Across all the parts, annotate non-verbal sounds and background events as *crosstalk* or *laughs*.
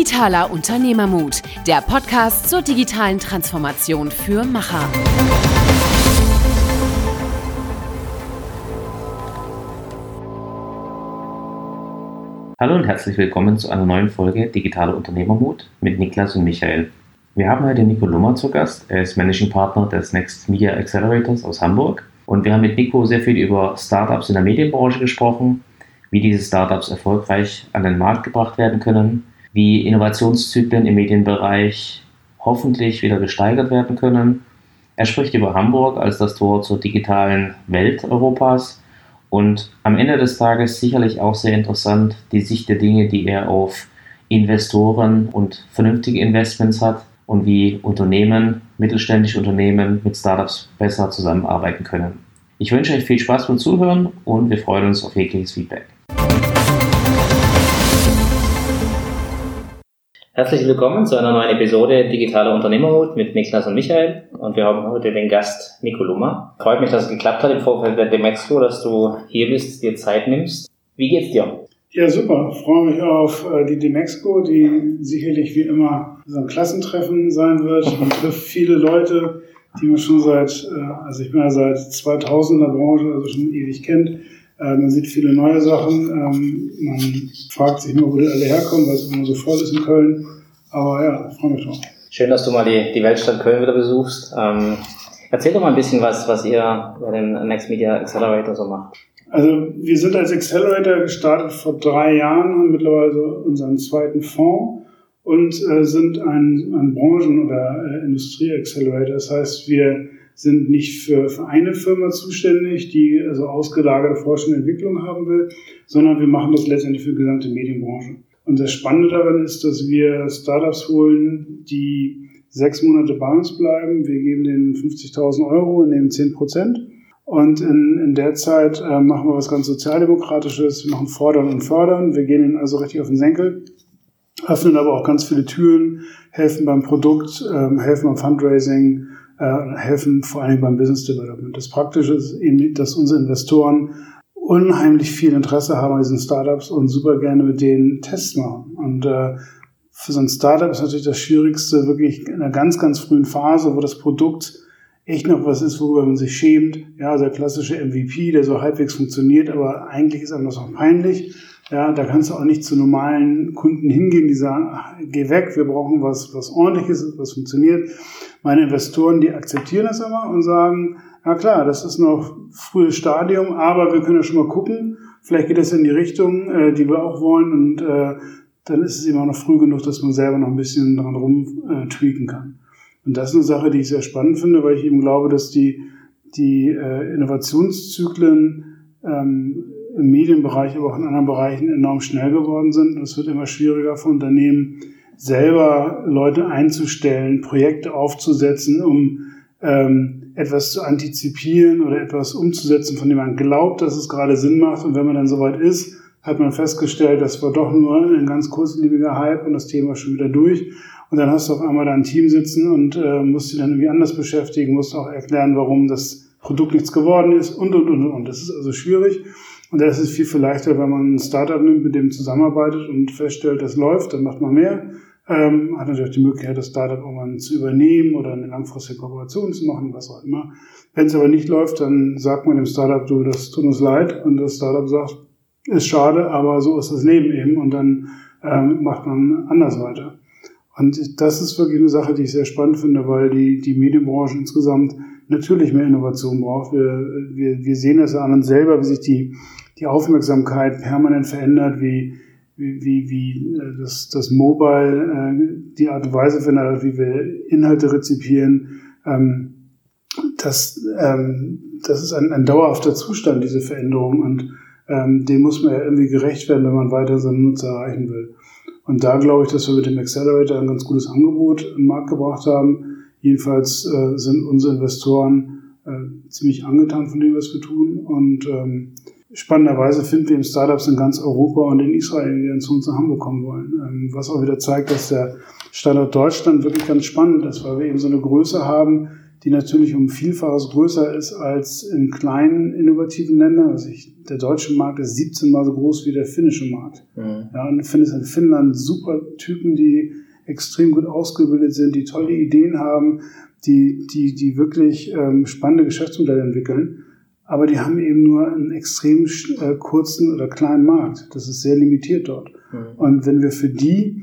Digitaler Unternehmermut, der Podcast zur digitalen Transformation für Macher. Hallo und herzlich willkommen zu einer neuen Folge Digitaler Unternehmermut mit Niklas und Michael. Wir haben heute Nico Lummer zu Gast. Er ist Managing Partner des Next Media Accelerators aus Hamburg. Und wir haben mit Nico sehr viel über Startups in der Medienbranche gesprochen, wie diese Startups erfolgreich an den Markt gebracht werden können, wie Innovationszyklen im Medienbereich hoffentlich wieder gesteigert werden können. Er spricht über Hamburg als das Tor zur digitalen Welt Europas und am Ende des Tages sicherlich auch sehr interessant die Sicht der Dinge, die er auf Investoren und vernünftige Investments hat und wie Unternehmen, mittelständische Unternehmen mit Startups besser zusammenarbeiten können. Ich wünsche euch viel Spaß beim Zuhören und wir freuen uns auf jegliches Feedback. Herzlich willkommen zu einer neuen Episode Digitaler Unternehmerhut mit Niklas und Michael. Und wir haben heute den Gast Nico Lummer. Freut mich, dass es geklappt hat im Vorfeld der Demexco, dass du hier bist, dir Zeit nimmst. Wie geht's dir? Ja, super. Ich freue mich auf äh, die Demexco, die sicherlich wie immer so ein Klassentreffen sein wird. Man trifft viele Leute, die man schon seit, äh, also ich bin ja seit 2000 in der Branche, also schon ewig kennt. Äh, man sieht viele neue Sachen. Ähm, man fragt sich nur, wo die alle herkommen, weil es immer so voll ist in Köln. Aber ja, ich freue mich drauf. Schön, dass du mal die, die Weltstadt Köln wieder besuchst. Ähm, erzähl doch mal ein bisschen was, was ihr bei dem Next Media Accelerator so macht. Also wir sind als Accelerator gestartet vor drei Jahren, haben mittlerweile unseren zweiten Fonds und äh, sind ein, ein Branchen- oder äh, Industrie-Accelerator. Das heißt, wir sind nicht für, für eine Firma zuständig, die also ausgelagerte Forschung und Entwicklung haben will, sondern wir machen das letztendlich für die gesamte Medienbranche. Und das Spannende daran ist, dass wir Startups holen, die sechs Monate bei uns bleiben. Wir geben denen 50.000 Euro und nehmen 10 Prozent. Und in, in der Zeit äh, machen wir was ganz Sozialdemokratisches. Wir machen Fordern und Fördern. Wir gehen ihnen also richtig auf den Senkel, öffnen aber auch ganz viele Türen, helfen beim Produkt, ähm, helfen beim Fundraising, äh, helfen vor allem beim Business Development. Das Praktische ist eben, dass unsere Investoren unheimlich viel Interesse haben an diesen Startups und super gerne mit denen Tests machen. Und äh, für so ein Startup ist natürlich das Schwierigste wirklich in einer ganz, ganz frühen Phase, wo das Produkt echt noch was ist, worüber man sich schämt. Ja, der klassische MVP, der so halbwegs funktioniert, aber eigentlich ist einem das auch peinlich. Ja, da kannst du auch nicht zu normalen Kunden hingehen, die sagen, ach, geh weg, wir brauchen was, was ordentliches, was funktioniert. Meine Investoren, die akzeptieren das immer und sagen, ja klar, das ist noch frühes Stadium, aber wir können ja schon mal gucken. Vielleicht geht es in die Richtung, äh, die wir auch wollen und äh, dann ist es immer noch früh genug, dass man selber noch ein bisschen dran rum äh, tweaken kann. Und das ist eine Sache, die ich sehr spannend finde, weil ich eben glaube, dass die, die äh, Innovationszyklen ähm, im Medienbereich, aber auch in anderen Bereichen enorm schnell geworden sind. Und es wird immer schwieriger für Unternehmen, selber Leute einzustellen, Projekte aufzusetzen, um ähm, etwas zu antizipieren oder etwas umzusetzen, von dem man glaubt, dass es gerade Sinn macht. Und wenn man dann soweit ist, hat man festgestellt, das war doch nur ein ganz kurzlebiger Hype und das Thema schon wieder durch. Und dann hast du auf einmal da ein Team sitzen und äh, musst dich dann irgendwie anders beschäftigen, musst auch erklären, warum das Produkt nichts geworden ist und, und, und, und. Das ist also schwierig. Und da ist es viel, viel leichter, wenn man ein Startup nimmt, mit dem zusammenarbeitet und feststellt, das läuft, dann macht man mehr. Ähm, hat natürlich die Möglichkeit, das Startup irgendwann zu übernehmen oder eine langfristige Kooperation zu machen, was auch immer. Wenn es aber nicht läuft, dann sagt man dem Startup, du, das tut uns leid. Und das Startup sagt, ist schade, aber so ist das Leben eben. Und dann ähm, macht man anders weiter. Und das ist wirklich eine Sache, die ich sehr spannend finde, weil die, die Medienbranche insgesamt natürlich mehr Innovation braucht. Wir, wir, wir sehen das an uns selber, wie sich die, die Aufmerksamkeit permanent verändert, wie, wie, wie, wie äh, das, das Mobile, äh, die Art und Weise wie wir Inhalte rezipieren. Ähm, das, ähm, das ist ein, ein dauerhafter Zustand, diese Veränderung. Und ähm, dem muss man ja irgendwie gerecht werden, wenn man weiter seine Nutzer erreichen will. Und da glaube ich, dass wir mit dem Accelerator ein ganz gutes Angebot in den Markt gebracht haben. Jedenfalls äh, sind unsere Investoren äh, ziemlich angetan von dem, was wir tun. Und ähm, spannenderweise finden wir eben Startups in ganz Europa und in Israel, die dann zu uns nach Hamburg kommen wollen. Ähm, was auch wieder zeigt, dass der Standort Deutschland wirklich ganz spannend ist, weil wir eben so eine Größe haben, die natürlich um Vielfaches größer ist als in kleinen innovativen Ländern. Also ich, der deutsche Markt ist 17 mal so groß wie der finnische Markt. Mhm. Ja, und du findest in Finnland super Typen, die extrem gut ausgebildet sind, die tolle Ideen haben, die, die, die wirklich ähm, spannende Geschäftsmodelle entwickeln. Aber die haben eben nur einen extrem äh, kurzen oder kleinen Markt. Das ist sehr limitiert dort. Mhm. Und wenn wir für die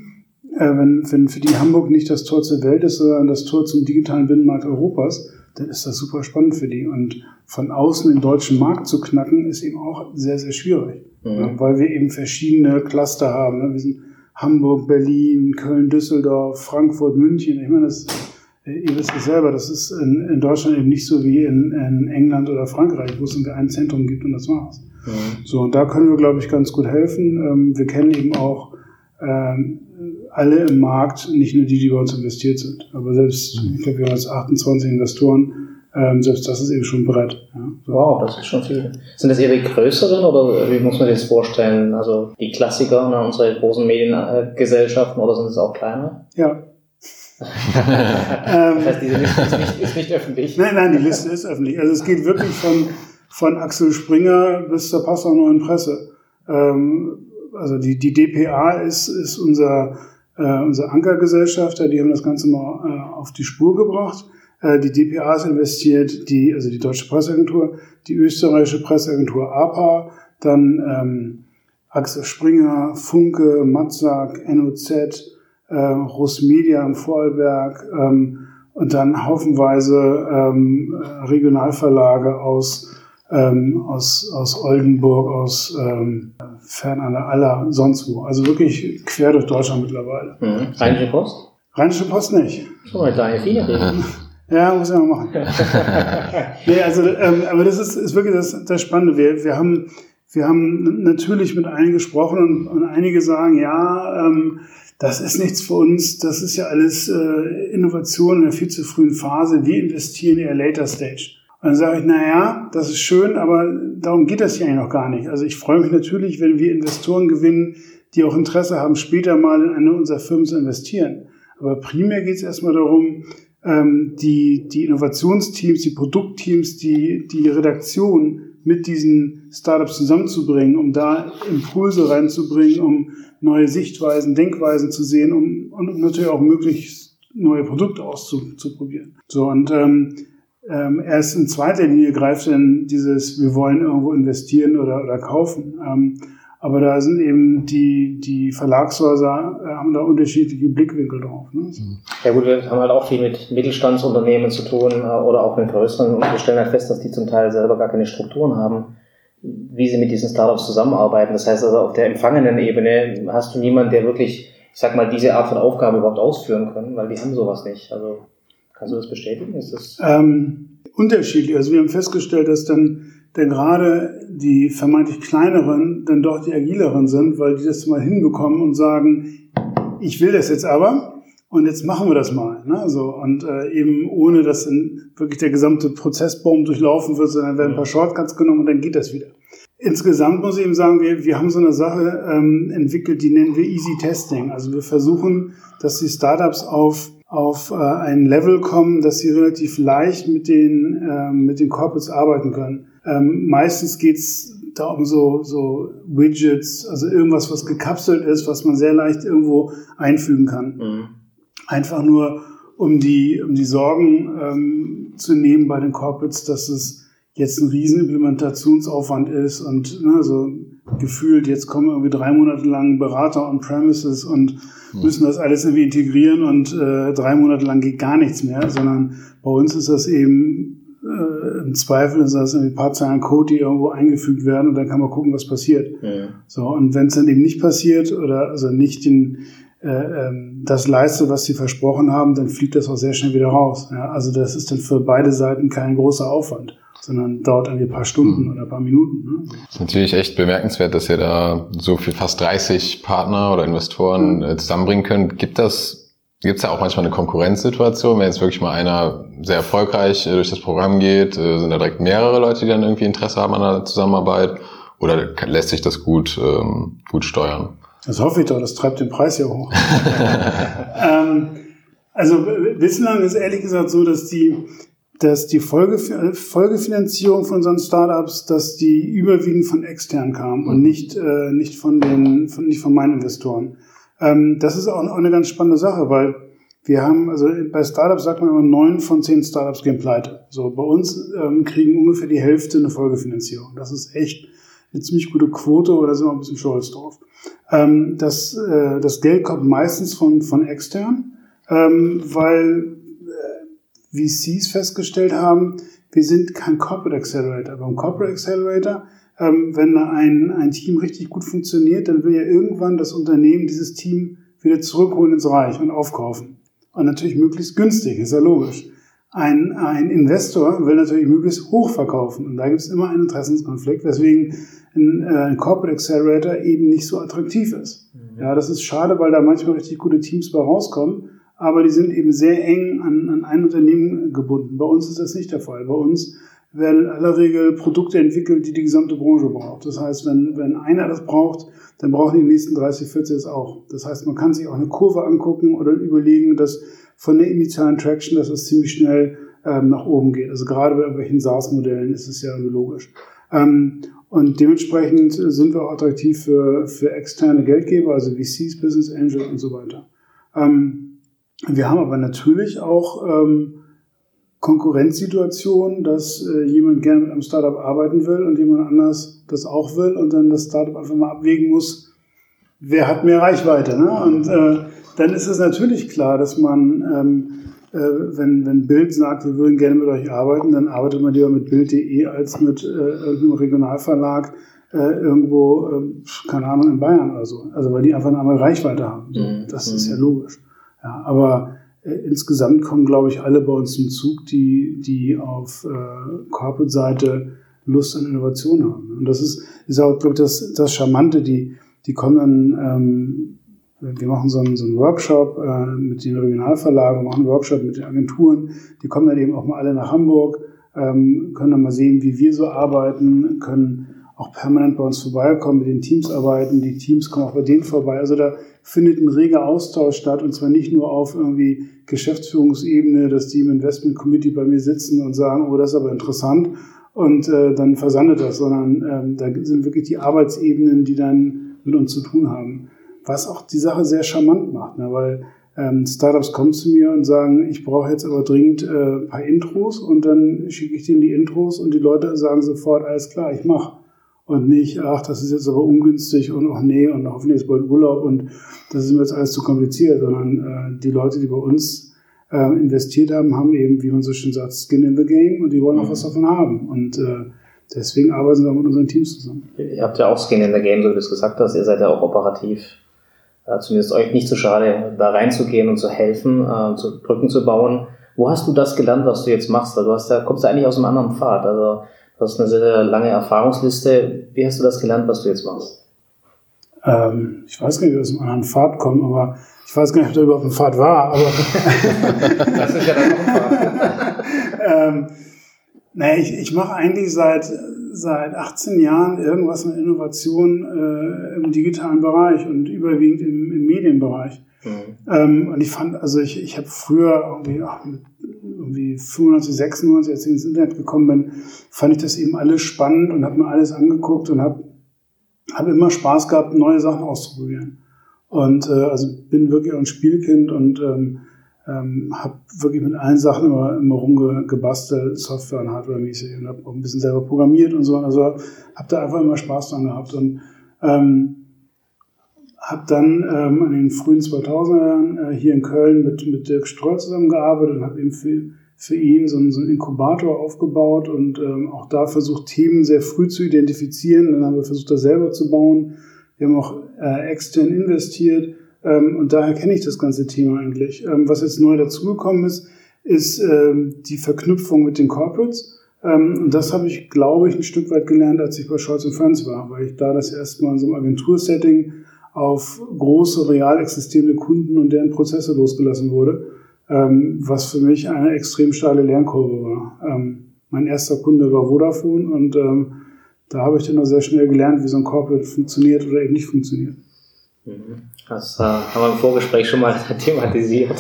äh, wenn, wenn für die Hamburg nicht das Tor zur Welt ist, sondern das Tor zum digitalen Binnenmarkt Europas, dann ist das super spannend für die. Und von außen den deutschen Markt zu knacken, ist eben auch sehr, sehr schwierig. Mhm. Ja, weil wir eben verschiedene Cluster haben. Ne? Wir sind Hamburg, Berlin, Köln, Düsseldorf, Frankfurt, München. Ich meine, das, ihr wisst es selber, das ist in, in, Deutschland eben nicht so wie in, in England oder Frankreich, wo es irgendwie ein Zentrum gibt und das war's. Mhm. So, und da können wir, glaube ich, ganz gut helfen. Ähm, wir kennen eben auch ähm, alle im Markt, nicht nur die, die bei uns investiert sind. Aber selbst, mhm. ich glaube, wir haben jetzt 28 Investoren, ähm, selbst das ist eben schon ein Brett. Ja. So. Wow, das ist schon viel. Sind das eher die größeren oder wie muss man das vorstellen? Also die Klassiker, ne, unsere großen Mediengesellschaften oder sind es auch kleine? Ja. *laughs* das heißt, diese Liste ist nicht, ist nicht öffentlich. Nein, nein, die Liste ist öffentlich. Also es geht wirklich von, von Axel Springer bis zur Passau Neuen Presse. Ähm, also die, die DPA ist, ist unser, äh, unser Ankergesellschafter, die haben das Ganze mal äh, auf die Spur gebracht. Äh, die DPA ist investiert, die, also die Deutsche Presseagentur, die österreichische Presseagentur APA, dann ähm, Axel Springer, Funke, Matzak, NOZ, äh, Russmedia im Vorarlberg ähm, und dann haufenweise ähm, Regionalverlage aus ähm, aus, aus Oldenburg, aus ähm, fern an der Aller, sonst wo. Also wirklich quer durch Deutschland mittlerweile. Mhm. Rheinische Post? Rheinische Post nicht. So, mit deine viele reden. *laughs* Ja, muss ich mal machen. *laughs* nee, also, ähm, aber das ist, ist wirklich das, das Spannende. Wir, wir, haben, wir haben natürlich mit einigen gesprochen und, und einige sagen, ja, ähm, das ist nichts für uns, das ist ja alles äh, Innovation in einer viel zu frühen Phase. Wir investieren eher later stage. Und dann sage ich, na ja, das ist schön, aber darum geht das hier eigentlich noch gar nicht. Also ich freue mich natürlich, wenn wir Investoren gewinnen, die auch Interesse haben, später mal in eine unserer Firmen zu investieren. Aber primär geht es erstmal darum, ähm, die, die Innovationsteams, die Produktteams, die, die Redaktion mit diesen Startups zusammenzubringen, um da Impulse reinzubringen, um neue Sichtweisen, Denkweisen zu sehen, um, und natürlich auch möglichst neue Produkte auszuprobieren. So, und ähm, ähm, erst in zweiter Linie greift dann dieses, wir wollen irgendwo investieren oder, oder kaufen. Ähm, aber da sind eben die, die Verlagshäuser, äh, haben da unterschiedliche Blickwinkel drauf. Ne? Mhm. Ja gut, wir haben halt auch viel mit Mittelstandsunternehmen zu tun äh, oder auch mit größeren und wir stellen halt fest, dass die zum Teil selber gar keine Strukturen haben, wie sie mit diesen Startups zusammenarbeiten. Das heißt also, auf der empfangenen Ebene hast du niemanden, der wirklich, ich sag mal, diese Art von Aufgabe überhaupt ausführen kann, weil die haben sowas nicht. Also Kannst du das bestätigen? Ist das ähm, unterschiedlich. Also wir haben festgestellt, dass dann denn gerade die vermeintlich kleineren dann doch die agileren sind, weil die das mal hinbekommen und sagen, ich will das jetzt aber und jetzt machen wir das mal. Ne? So, und äh, eben ohne, dass dann wirklich der gesamte Prozessbaum durchlaufen wird, sondern werden ein paar Shortcuts genommen und dann geht das wieder. Insgesamt muss ich eben sagen, wir, wir haben so eine Sache ähm, entwickelt, die nennen wir Easy Testing. Also wir versuchen, dass die Startups auf auf äh, ein Level kommen, dass sie relativ leicht mit den, äh, mit den Corporates arbeiten können. Ähm, meistens geht's da um so, so Widgets, also irgendwas, was gekapselt ist, was man sehr leicht irgendwo einfügen kann. Mhm. Einfach nur, um die, um die Sorgen ähm, zu nehmen bei den Corporates, dass es jetzt ein riesen Implementationsaufwand ist und ne, so gefühlt, jetzt kommen irgendwie drei Monate lang Berater on Premises und hm. müssen das alles irgendwie integrieren und äh, drei Monate lang geht gar nichts mehr, sondern bei uns ist das eben äh, im Zweifel ist das ein paar Zeilen Code, die irgendwo eingefügt werden und dann kann man gucken, was passiert. Ja. So, und wenn es dann eben nicht passiert oder also nicht den, das leiste, was sie versprochen haben, dann fliegt das auch sehr schnell wieder raus. Ja, also das ist dann für beide Seiten kein großer Aufwand sondern dauert irgendwie ein paar Stunden mhm. oder ein paar Minuten. Ne? Ist natürlich echt bemerkenswert, dass ihr da so viel fast 30 Partner oder Investoren mhm. zusammenbringen könnt. Gibt das Gibt es da auch manchmal eine Konkurrenzsituation, wenn jetzt wirklich mal einer sehr erfolgreich äh, durch das Programm geht, äh, sind da direkt mehrere Leute, die dann irgendwie Interesse haben an der Zusammenarbeit oder lässt sich das gut, ähm, gut steuern? Das hoffe ich doch, das treibt den Preis ja hoch. *laughs* ähm, also bislang ist ehrlich gesagt so, dass die dass die Folge, Folgefinanzierung von unseren Startups, dass die überwiegend von extern kam und nicht, äh, nicht, von den, von, nicht von meinen Investoren. Ähm, das ist auch, auch eine ganz spannende Sache, weil wir haben, also bei Startups sagt man immer, neun von zehn Startups gehen pleite. So, bei uns ähm, kriegen ungefähr die Hälfte eine Folgefinanzierung. Das ist echt eine ziemlich gute Quote oder sind wir ein bisschen stolz drauf. Ähm, das, äh, das Geld kommt meistens von, von extern, ähm, weil äh, VCs festgestellt haben, wir sind kein Corporate Accelerator. Beim Corporate Accelerator, ähm, wenn ein, ein Team richtig gut funktioniert, dann will ja irgendwann das Unternehmen dieses Team wieder zurückholen ins Reich und aufkaufen. Und natürlich möglichst günstig, ist ja logisch. Ein, ein Investor will natürlich möglichst hoch verkaufen. Und da gibt es immer einen Interessenskonflikt, weswegen ein, äh, ein Corporate Accelerator eben nicht so attraktiv ist. Mhm. Ja, das ist schade, weil da manchmal richtig gute Teams bei rauskommen, aber die sind eben sehr eng an, an ein Unternehmen gebunden. Bei uns ist das nicht der Fall. Bei uns werden in aller Regel Produkte entwickelt, die die gesamte Branche braucht. Das heißt, wenn, wenn einer das braucht, dann brauchen die nächsten 30, 40 es auch. Das heißt, man kann sich auch eine Kurve angucken oder überlegen, dass von der initialen Traction, dass es ziemlich schnell ähm, nach oben geht. Also gerade bei irgendwelchen SaaS-Modellen ist es ja logisch. Ähm, und dementsprechend sind wir auch attraktiv für, für externe Geldgeber, also VCs, Business Angel und so weiter. Ähm, wir haben aber natürlich auch ähm, Konkurrenzsituation, dass äh, jemand gerne mit einem Startup arbeiten will und jemand anders das auch will und dann das Startup einfach mal abwägen muss, wer hat mehr Reichweite. Ne? Und äh, dann ist es natürlich klar, dass man, ähm, äh, wenn, wenn Bild sagt, wir würden gerne mit euch arbeiten, dann arbeitet man lieber mit Bild.de als mit äh, irgendeinem Regionalverlag äh, irgendwo, äh, keine Ahnung, in Bayern oder so. Also weil die einfach eine andere Reichweite haben. So, mhm. das ist ja mhm. logisch. Ja, aber äh, insgesamt kommen, glaube ich, alle bei uns zum Zug, die, die auf äh, Corporate-Seite Lust an Innovation haben. Und das ist, ist auch, glaube ich, das, das Charmante, die, die kommen dann, ähm, wir machen so einen, so einen Workshop äh, mit den Regionalverlagen, machen einen Workshop mit den Agenturen, die kommen dann eben auch mal alle nach Hamburg, ähm, können dann mal sehen, wie wir so arbeiten, können auch permanent bei uns vorbeikommen, mit den Teams arbeiten, die Teams kommen auch bei denen vorbei. Also da findet ein reger Austausch statt und zwar nicht nur auf irgendwie Geschäftsführungsebene, dass die im Investment Committee bei mir sitzen und sagen, oh, das ist aber interessant und äh, dann versandet das, sondern ähm, da sind wirklich die Arbeitsebenen, die dann mit uns zu tun haben. Was auch die Sache sehr charmant macht, ne? weil ähm, Startups kommen zu mir und sagen, ich brauche jetzt aber dringend äh, ein paar Intros und dann schicke ich denen die Intros und die Leute sagen sofort, alles klar, ich mache und nicht, ach, das ist jetzt aber ungünstig und ach nee, und hoffentlich ist bald Urlaub und das ist mir jetzt alles zu kompliziert, sondern äh, die Leute, die bei uns äh, investiert haben, haben eben, wie man so schön sagt, Skin in the Game und die wollen auch mhm. was davon haben. Und äh, deswegen arbeiten wir mit unseren Teams zusammen. Ihr habt ja auch Skin in the Game, so wie du es gesagt hast, ihr seid ja auch operativ. Äh, zumindest euch nicht zu so schade, da reinzugehen und zu helfen, äh, zu Brücken zu bauen. Wo hast du das gelernt, was du jetzt machst? Also du hast ja, kommst du eigentlich aus einem anderen Pfad. Also Du hast eine sehr lange Erfahrungsliste. Wie hast du das gelernt, was du jetzt machst? Ähm, ich weiß gar nicht, wie aus einem anderen Pfad kommt, aber ich weiß gar nicht, ob da überhaupt ein Pfad war. Aber *laughs* das ist ja dann auch ein Pfad. *laughs* ähm, naja, ich, ich mache eigentlich seit, seit 18 Jahren irgendwas mit Innovation äh, im digitalen Bereich und überwiegend im, im Medienbereich. Mhm. Ähm, und ich fand, also ich, ich habe früher irgendwie ach, mit irgendwie 95, 96, als ich ins Internet gekommen bin, fand ich das eben alles spannend und habe mir alles angeguckt und habe hab immer Spaß gehabt, neue Sachen auszuprobieren. Und äh, also bin wirklich ein Spielkind und ähm, ähm, habe wirklich mit allen Sachen immer, immer rumgebastelt, Software und Hardware-mäßig und habe auch ein bisschen selber programmiert und so. Also habe da einfach immer Spaß dran gehabt und ähm, habe dann ähm, in den frühen 2000er Jahren äh, hier in Köln mit, mit Dirk Stroll zusammengearbeitet und habe eben für, für ihn so einen, so einen Inkubator aufgebaut und ähm, auch da versucht, Themen sehr früh zu identifizieren. Dann haben wir versucht, das selber zu bauen. Wir haben auch äh, extern investiert und daher kenne ich das ganze Thema eigentlich. Ähm, was jetzt neu dazugekommen ist, ist ähm, die Verknüpfung mit den Corporates. Ähm, und das habe ich, glaube ich, ein Stück weit gelernt, als ich bei Scholz Friends war, weil ich da das erste Mal in so einem Agentursetting auf große, real existierende Kunden und deren Prozesse losgelassen wurde, ähm, was für mich eine extrem steile Lernkurve war. Ähm, mein erster Kunde war Vodafone und ähm, da habe ich dann auch sehr schnell gelernt, wie so ein Corporate funktioniert oder eben nicht funktioniert. Mhm. Das äh, haben wir im Vorgespräch schon mal *laughs* thematisiert.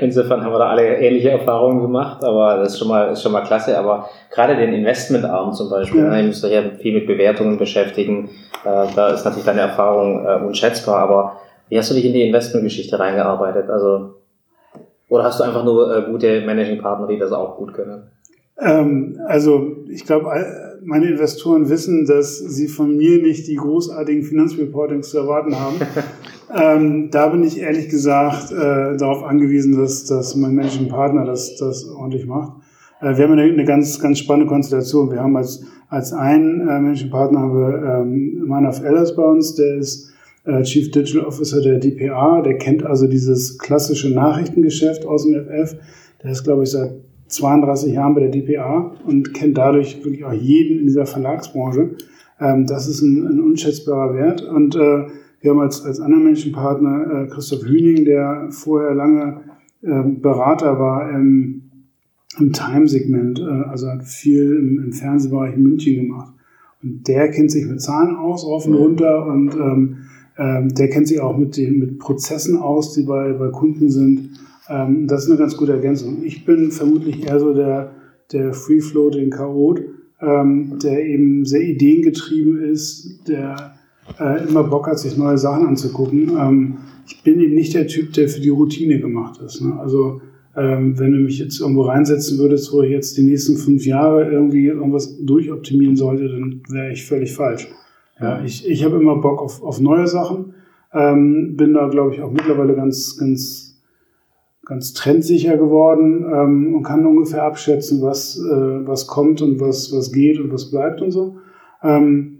Insofern haben wir da alle ähnliche Erfahrungen gemacht, aber das ist schon mal, ist schon mal klasse. Aber gerade den Investmentarm zum Beispiel, ne, ihr müsst euch ja viel mit Bewertungen beschäftigen. Äh, da ist natürlich deine Erfahrung äh, unschätzbar. Aber wie hast du dich in die Investmentgeschichte reingearbeitet? Also, oder hast du einfach nur äh, gute Managing Partner, die das auch gut können? Ähm, also ich glaube, meine Investoren wissen, dass sie von mir nicht die großartigen Finanzreportings zu erwarten haben. *laughs* ähm, da bin ich ehrlich gesagt äh, darauf angewiesen, dass, dass mein Managing Partner das, das ordentlich macht. Äh, wir haben eine, eine ganz, ganz spannende Konstellation. Wir haben als, als einen äh, Managing Partner haben wir ähm, Manaf Ellers bei uns, der ist äh, Chief Digital Officer der DPA, der kennt also dieses klassische Nachrichtengeschäft aus dem FF. Der ist, glaube ich, seit 32 Jahren bei der DPA und kennt dadurch wirklich auch jeden in dieser Verlagsbranche. Ähm, das ist ein, ein, unschätzbarer Wert. Und äh, wir haben als, als anderen Menschenpartner äh, Christoph Hüning, der vorher lange äh, Berater war im, im Time-Segment, äh, also hat viel im, im, Fernsehbereich in München gemacht. Und der kennt sich mit Zahlen aus, rauf und runter und ähm, ähm, der kennt sich auch mit den mit Prozessen aus, die bei, bei Kunden sind. Ähm, das ist eine ganz gute Ergänzung. Ich bin vermutlich eher so der, der Free-Floating Chaot, ähm, der eben sehr ideengetrieben ist, der äh, immer Bock hat, sich neue Sachen anzugucken. Ähm, ich bin eben nicht der Typ, der für die Routine gemacht ist. Ne? Also ähm, wenn du mich jetzt irgendwo reinsetzen würdest, wo ich jetzt die nächsten fünf Jahre irgendwie irgendwas durchoptimieren sollte, dann wäre ich völlig falsch. Ja, ich, ich habe immer Bock auf, auf neue Sachen. Ähm, bin da, glaube ich, auch mittlerweile ganz, ganz ganz trendsicher geworden ähm, und kann ungefähr abschätzen, was, äh, was kommt und was, was geht und was bleibt und so. Ähm,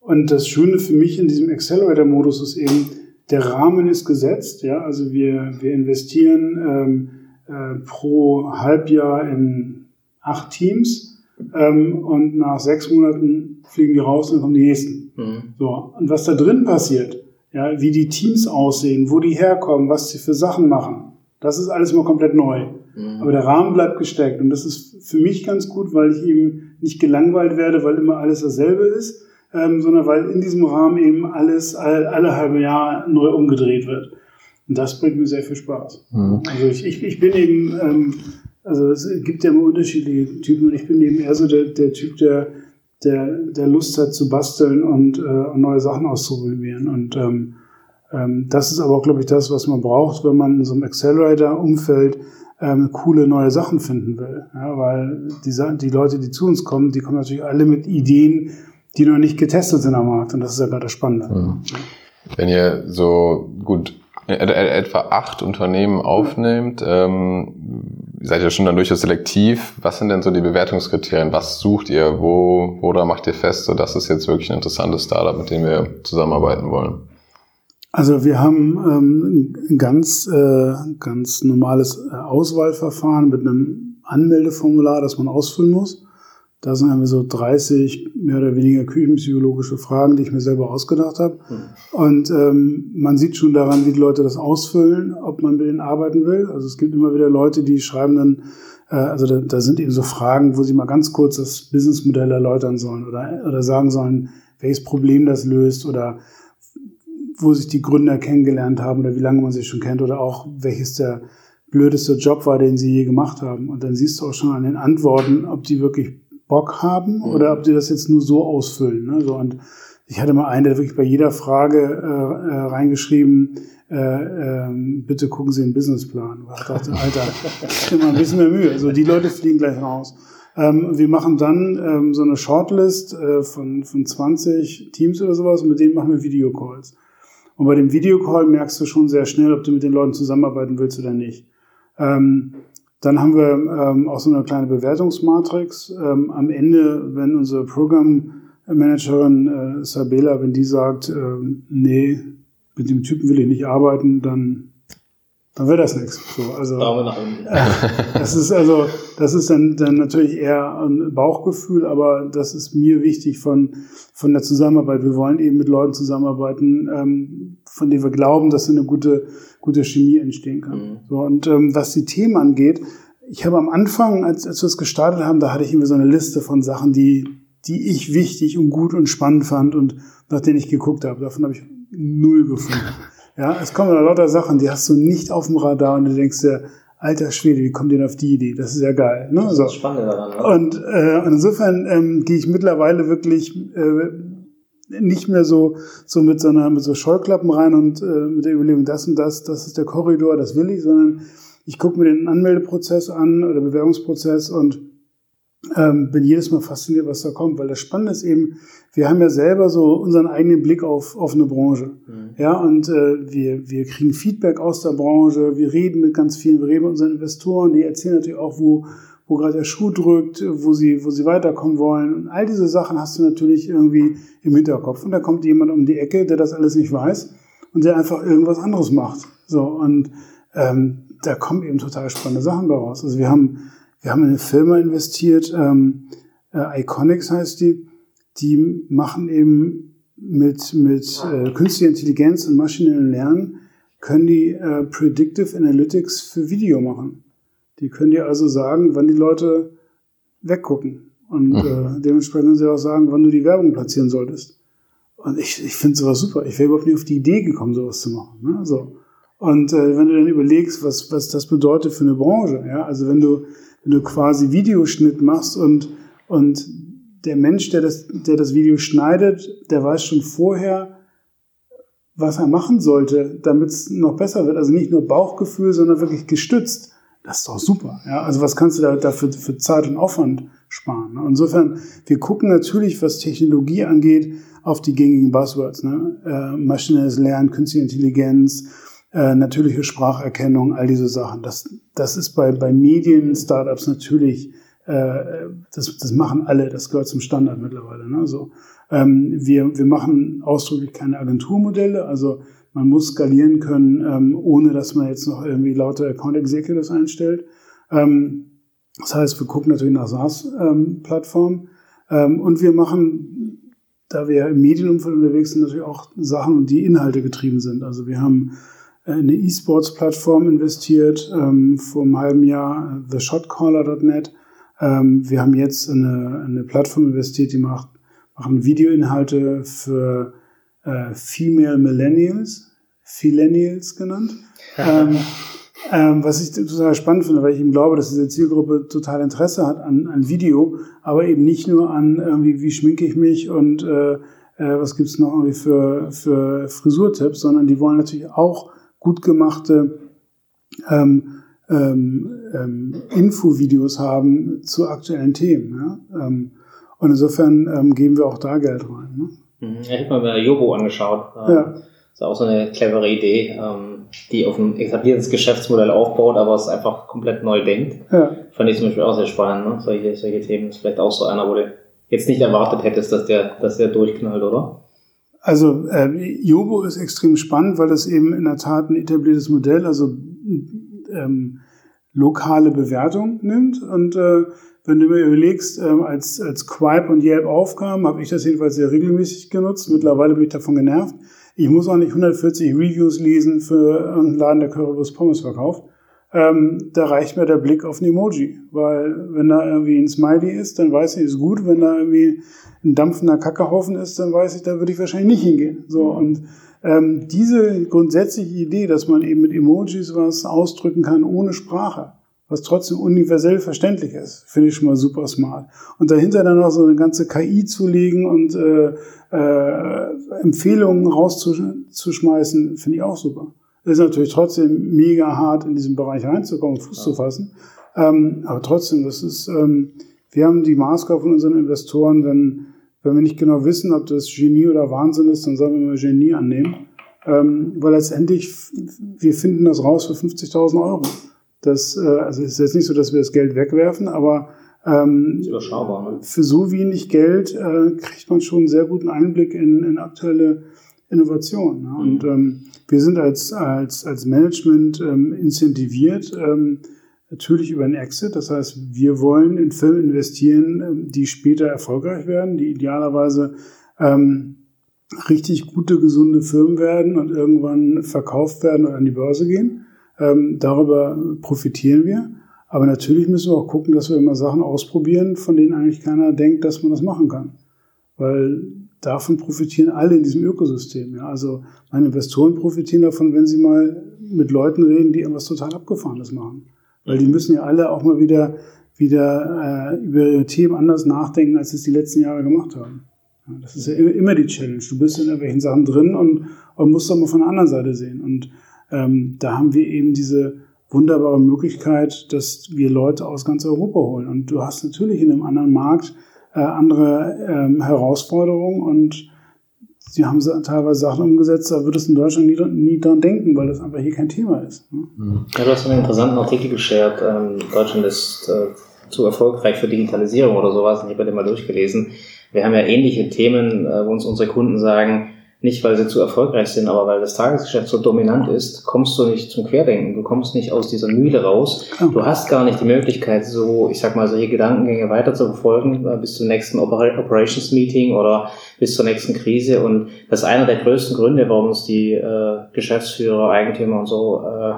und das Schöne für mich in diesem Accelerator-Modus ist eben, der Rahmen ist gesetzt. Ja? Also wir, wir investieren ähm, äh, pro Halbjahr in acht Teams ähm, und nach sechs Monaten fliegen die raus und kommen die nächsten. Mhm. So. Und was da drin passiert, ja, wie die Teams aussehen, wo die herkommen, was sie für Sachen machen, das ist alles immer komplett neu. Mhm. Aber der Rahmen bleibt gesteckt. Und das ist für mich ganz gut, weil ich eben nicht gelangweilt werde, weil immer alles dasselbe ist, ähm, sondern weil in diesem Rahmen eben alles alle, alle halbe Jahr neu umgedreht wird. Und das bringt mir sehr viel Spaß. Mhm. Also ich, ich, ich bin eben, ähm, also es gibt ja immer unterschiedliche Typen und ich bin eben eher so der, der Typ, der, der, der Lust hat zu basteln und äh, neue Sachen auszuprobieren. Und ähm, ähm, das ist aber auch, glaube ich, das, was man braucht, wenn man in so einem Accelerator-Umfeld ähm, coole neue Sachen finden will. Ja, weil die, die Leute, die zu uns kommen, die kommen natürlich alle mit Ideen, die noch nicht getestet sind am Markt. Und das ist ja gerade das Spannende. Mhm. Wenn ihr so gut etwa acht Unternehmen aufnehmt, ähm, seid ihr schon dann durchaus selektiv. Was sind denn so die Bewertungskriterien? Was sucht ihr? Wo, da macht ihr fest, so das ist jetzt wirklich ein interessantes Startup, mit dem wir zusammenarbeiten wollen? Also wir haben ähm, ein ganz, äh, ganz normales äh, Auswahlverfahren mit einem Anmeldeformular, das man ausfüllen muss. Da sind wir so 30 mehr oder weniger küchenpsychologische Fragen, die ich mir selber ausgedacht habe. Mhm. Und ähm, man sieht schon daran, wie die Leute das ausfüllen, ob man mit denen arbeiten will. Also es gibt immer wieder Leute, die schreiben dann, äh, also da, da sind eben so Fragen, wo sie mal ganz kurz das Businessmodell erläutern sollen oder, oder sagen sollen, welches Problem das löst oder wo sich die Gründer kennengelernt haben oder wie lange man sich schon kennt oder auch welches der blödeste Job war, den sie je gemacht haben. Und dann siehst du auch schon an den Antworten, ob die wirklich Bock haben mhm. oder ob die das jetzt nur so ausfüllen. Ne? So, und ich hatte mal einen, der wirklich bei jeder Frage äh, äh, reingeschrieben, äh, äh, bitte gucken Sie den Businessplan. Und ich dachte, Alter, immer ein bisschen mehr Mühe. Also die Leute fliegen gleich raus. Ähm, wir machen dann ähm, so eine Shortlist äh, von, von 20 Teams oder sowas und mit denen machen wir Videocalls. Und bei dem Videocall merkst du schon sehr schnell, ob du mit den Leuten zusammenarbeiten willst oder nicht. Ähm, dann haben wir ähm, auch so eine kleine Bewertungsmatrix. Ähm, am Ende, wenn unsere Programmmanagerin äh, Sabela, wenn die sagt, äh, nee, mit dem Typen will ich nicht arbeiten, dann dann wird das nichts. So, also, äh, das ist also, das ist dann, dann natürlich eher ein Bauchgefühl, aber das ist mir wichtig von, von der Zusammenarbeit. Wir wollen eben mit Leuten zusammenarbeiten, ähm, von denen wir glauben, dass eine gute, gute Chemie entstehen kann. Mhm. So, und ähm, was die Themen angeht, ich habe am Anfang, als, als wir es gestartet haben, da hatte ich irgendwie so eine Liste von Sachen, die, die ich wichtig und gut und spannend fand und nach denen ich geguckt habe. Davon habe ich null gefunden. *laughs* Ja, es kommen da lauter Sachen, die hast du nicht auf dem Radar und du denkst dir, alter Schwede, wie kommt denn auf die Idee? Das ist ja geil. Ne? Das ist so. das Spannende daran. Ne? Und äh, insofern ähm, gehe ich mittlerweile wirklich äh, nicht mehr so, so mit so einer mit so Scheuklappen rein und äh, mit der Überlegung, das und das, das ist der Korridor, das will ich, sondern ich gucke mir den Anmeldeprozess an oder Bewerbungsprozess und ähm, bin jedes Mal fasziniert, was da kommt, weil das Spannende ist eben, wir haben ja selber so unseren eigenen Blick auf, auf eine Branche. Mhm. Ja, und äh, wir, wir kriegen Feedback aus der Branche, wir reden mit ganz vielen, wir reden mit unseren Investoren, die erzählen natürlich auch, wo, wo gerade der Schuh drückt, wo sie, wo sie weiterkommen wollen. Und all diese Sachen hast du natürlich irgendwie im Hinterkopf. Und da kommt jemand um die Ecke, der das alles nicht weiß und der einfach irgendwas anderes macht. So, und ähm, da kommen eben total spannende Sachen daraus. Also wir haben wir haben in eine Firma investiert, ähm, äh, Iconics heißt die, die machen eben mit, mit äh, künstlicher Intelligenz und maschinellem Lernen, können die äh, Predictive Analytics für Video machen. Die können dir also sagen, wann die Leute weggucken. Und äh, dementsprechend können sie auch sagen, wann du die Werbung platzieren solltest. Und ich, ich finde sowas super. Ich wäre überhaupt nicht auf die Idee gekommen, sowas zu machen. Ne? So. Und äh, wenn du dann überlegst, was, was das bedeutet für eine Branche, ja, also wenn du, wenn du quasi Videoschnitt machst und, und der Mensch, der das, der das Video schneidet, der weiß schon vorher, was er machen sollte, damit es noch besser wird. Also nicht nur Bauchgefühl, sondern wirklich gestützt. Das ist doch super. Ja? Also was kannst du da dafür für Zeit und Aufwand sparen? Ne? Insofern, wir gucken natürlich, was Technologie angeht, auf die gängigen Buzzwords. Ne? Äh, maschinelles Lernen, künstliche Intelligenz, äh, natürliche Spracherkennung, all diese Sachen. Das, das ist bei, bei Medien-Startups natürlich, äh, das, das machen alle, das gehört zum Standard mittlerweile. Ne? So, ähm, wir, wir machen ausdrücklich keine Agenturmodelle, also man muss skalieren können, ähm, ohne dass man jetzt noch irgendwie lauter Account Executives einstellt. Ähm, das heißt, wir gucken natürlich nach SaaS-Plattformen ähm, und wir machen, da wir im Medienumfeld unterwegs sind, natürlich auch Sachen, die Inhalte getrieben sind. Also wir haben eine E-Sports-Plattform investiert ähm, vor einem halben Jahr, äh, theshotcaller.net. Ähm, wir haben jetzt eine, eine Plattform investiert, die macht, machen Videoinhalte für äh, Female Millennials, Phillennials genannt. ähm, ähm, was ich total spannend finde, weil ich eben glaube, dass diese Zielgruppe total Interesse hat an, an Video, aber eben nicht nur an irgendwie, wie schminke ich mich und äh, äh, was gibt's noch irgendwie für, für Frisurtipps, sondern die wollen natürlich auch gut gemachte ähm, ähm, ähm, Infovideos haben zu aktuellen Themen. Ja? Ähm, und insofern ähm, geben wir auch da Geld rein. Ne? Mhm. Ich habe mir Jobo angeschaut. Ähm, Ja. ist auch so eine clevere Idee, ähm, die auf ein etabliertes Geschäftsmodell aufbaut, aber es einfach komplett neu denkt. Ja. Fand ich zum Beispiel auch sehr spannend, ne? solche, solche Themen. Ist vielleicht auch so einer, wo du jetzt nicht erwartet hättest, dass der, dass der durchknallt, oder? Also äh, Jobo ist extrem spannend, weil das eben in der Tat ein etabliertes Modell, also ähm, lokale Bewertung nimmt. Und äh, wenn du mir überlegst, ähm, als, als Quipe und Yelp aufkamen, habe ich das jedenfalls sehr regelmäßig genutzt. Mittlerweile bin ich davon genervt. Ich muss auch nicht 140 Reviews lesen für einen Laden, der Currywurst Pommes verkauft. Ähm, da reicht mir der Blick auf ein Emoji, weil wenn da irgendwie ein Smiley ist, dann weiß ich, ist gut. Wenn da irgendwie ein dampfender Kackehaufen ist, dann weiß ich, da würde ich wahrscheinlich nicht hingehen. So und ähm, diese grundsätzliche Idee, dass man eben mit Emojis was ausdrücken kann ohne Sprache, was trotzdem universell verständlich ist, finde ich schon mal super smart. Und dahinter dann noch so eine ganze KI zu legen und äh, äh, Empfehlungen rauszuschmeißen, finde ich auch super. Das ist natürlich trotzdem mega hart, in diesem Bereich reinzukommen, Fuß ja. zu fassen. Ähm, aber trotzdem, das ist, ähm, wir haben die Maßgabe von unseren Investoren, wenn, wenn wir nicht genau wissen, ob das Genie oder Wahnsinn ist, dann sollen wir mal Genie annehmen. Ähm, weil letztendlich, wir finden das raus für 50.000 Euro. Das, äh, also es ist jetzt nicht so, dass wir das Geld wegwerfen, aber ähm, ne? für so wenig Geld äh, kriegt man schon einen sehr guten Einblick in, in aktuelle Innovation. Ne? Und ähm, wir sind als, als, als Management ähm, incentiviert, ähm, natürlich über einen Exit. Das heißt, wir wollen in Firmen investieren, ähm, die später erfolgreich werden, die idealerweise ähm, richtig gute, gesunde Firmen werden und irgendwann verkauft werden und an die Börse gehen. Ähm, darüber profitieren wir. Aber natürlich müssen wir auch gucken, dass wir immer Sachen ausprobieren, von denen eigentlich keiner denkt, dass man das machen kann. Weil davon profitieren alle in diesem Ökosystem. Ja. Also meine Investoren profitieren davon, wenn sie mal mit Leuten reden, die irgendwas total Abgefahrenes machen. Weil die müssen ja alle auch mal wieder, wieder äh, über ihre Themen anders nachdenken, als sie es die letzten Jahre gemacht haben. Ja, das ist ja immer die Challenge. Du bist in irgendwelchen Sachen drin und, und musst doch mal von der anderen Seite sehen. Und ähm, da haben wir eben diese wunderbare Möglichkeit, dass wir Leute aus ganz Europa holen. Und du hast natürlich in einem anderen Markt äh, andere ähm, Herausforderungen und sie haben teilweise Sachen umgesetzt, da wird es in Deutschland nie, nie dran denken, weil das einfach hier kein Thema ist. Ne? Mhm. Ja, du hast einen interessanten Artikel geshared. Ähm, Deutschland ist äh, zu erfolgreich für Digitalisierung oder sowas. Ich habe den mal durchgelesen. Wir haben ja ähnliche Themen, äh, wo uns unsere Kunden sagen, nicht, weil sie zu erfolgreich sind, aber weil das Tagesgeschäft so dominant ist, kommst du nicht zum Querdenken. Du kommst nicht aus dieser Mühle raus. Du hast gar nicht die Möglichkeit, so, ich sag mal, solche Gedankengänge weiter zu verfolgen äh, bis zum nächsten Operations Meeting oder bis zur nächsten Krise. Und das ist einer der größten Gründe, warum uns die äh, Geschäftsführer, Eigentümer und so äh,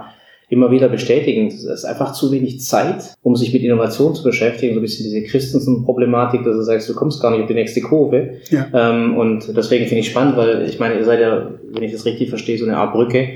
immer wieder bestätigen. Es ist einfach zu wenig Zeit, um sich mit Innovation zu beschäftigen. So ein bisschen diese Christensen-Problematik, dass du sagst, du kommst gar nicht auf die nächste Kurve. Ja. Ähm, und deswegen finde ich spannend, weil ich meine, ihr seid ja, wenn ich das richtig verstehe, so eine Art Brücke.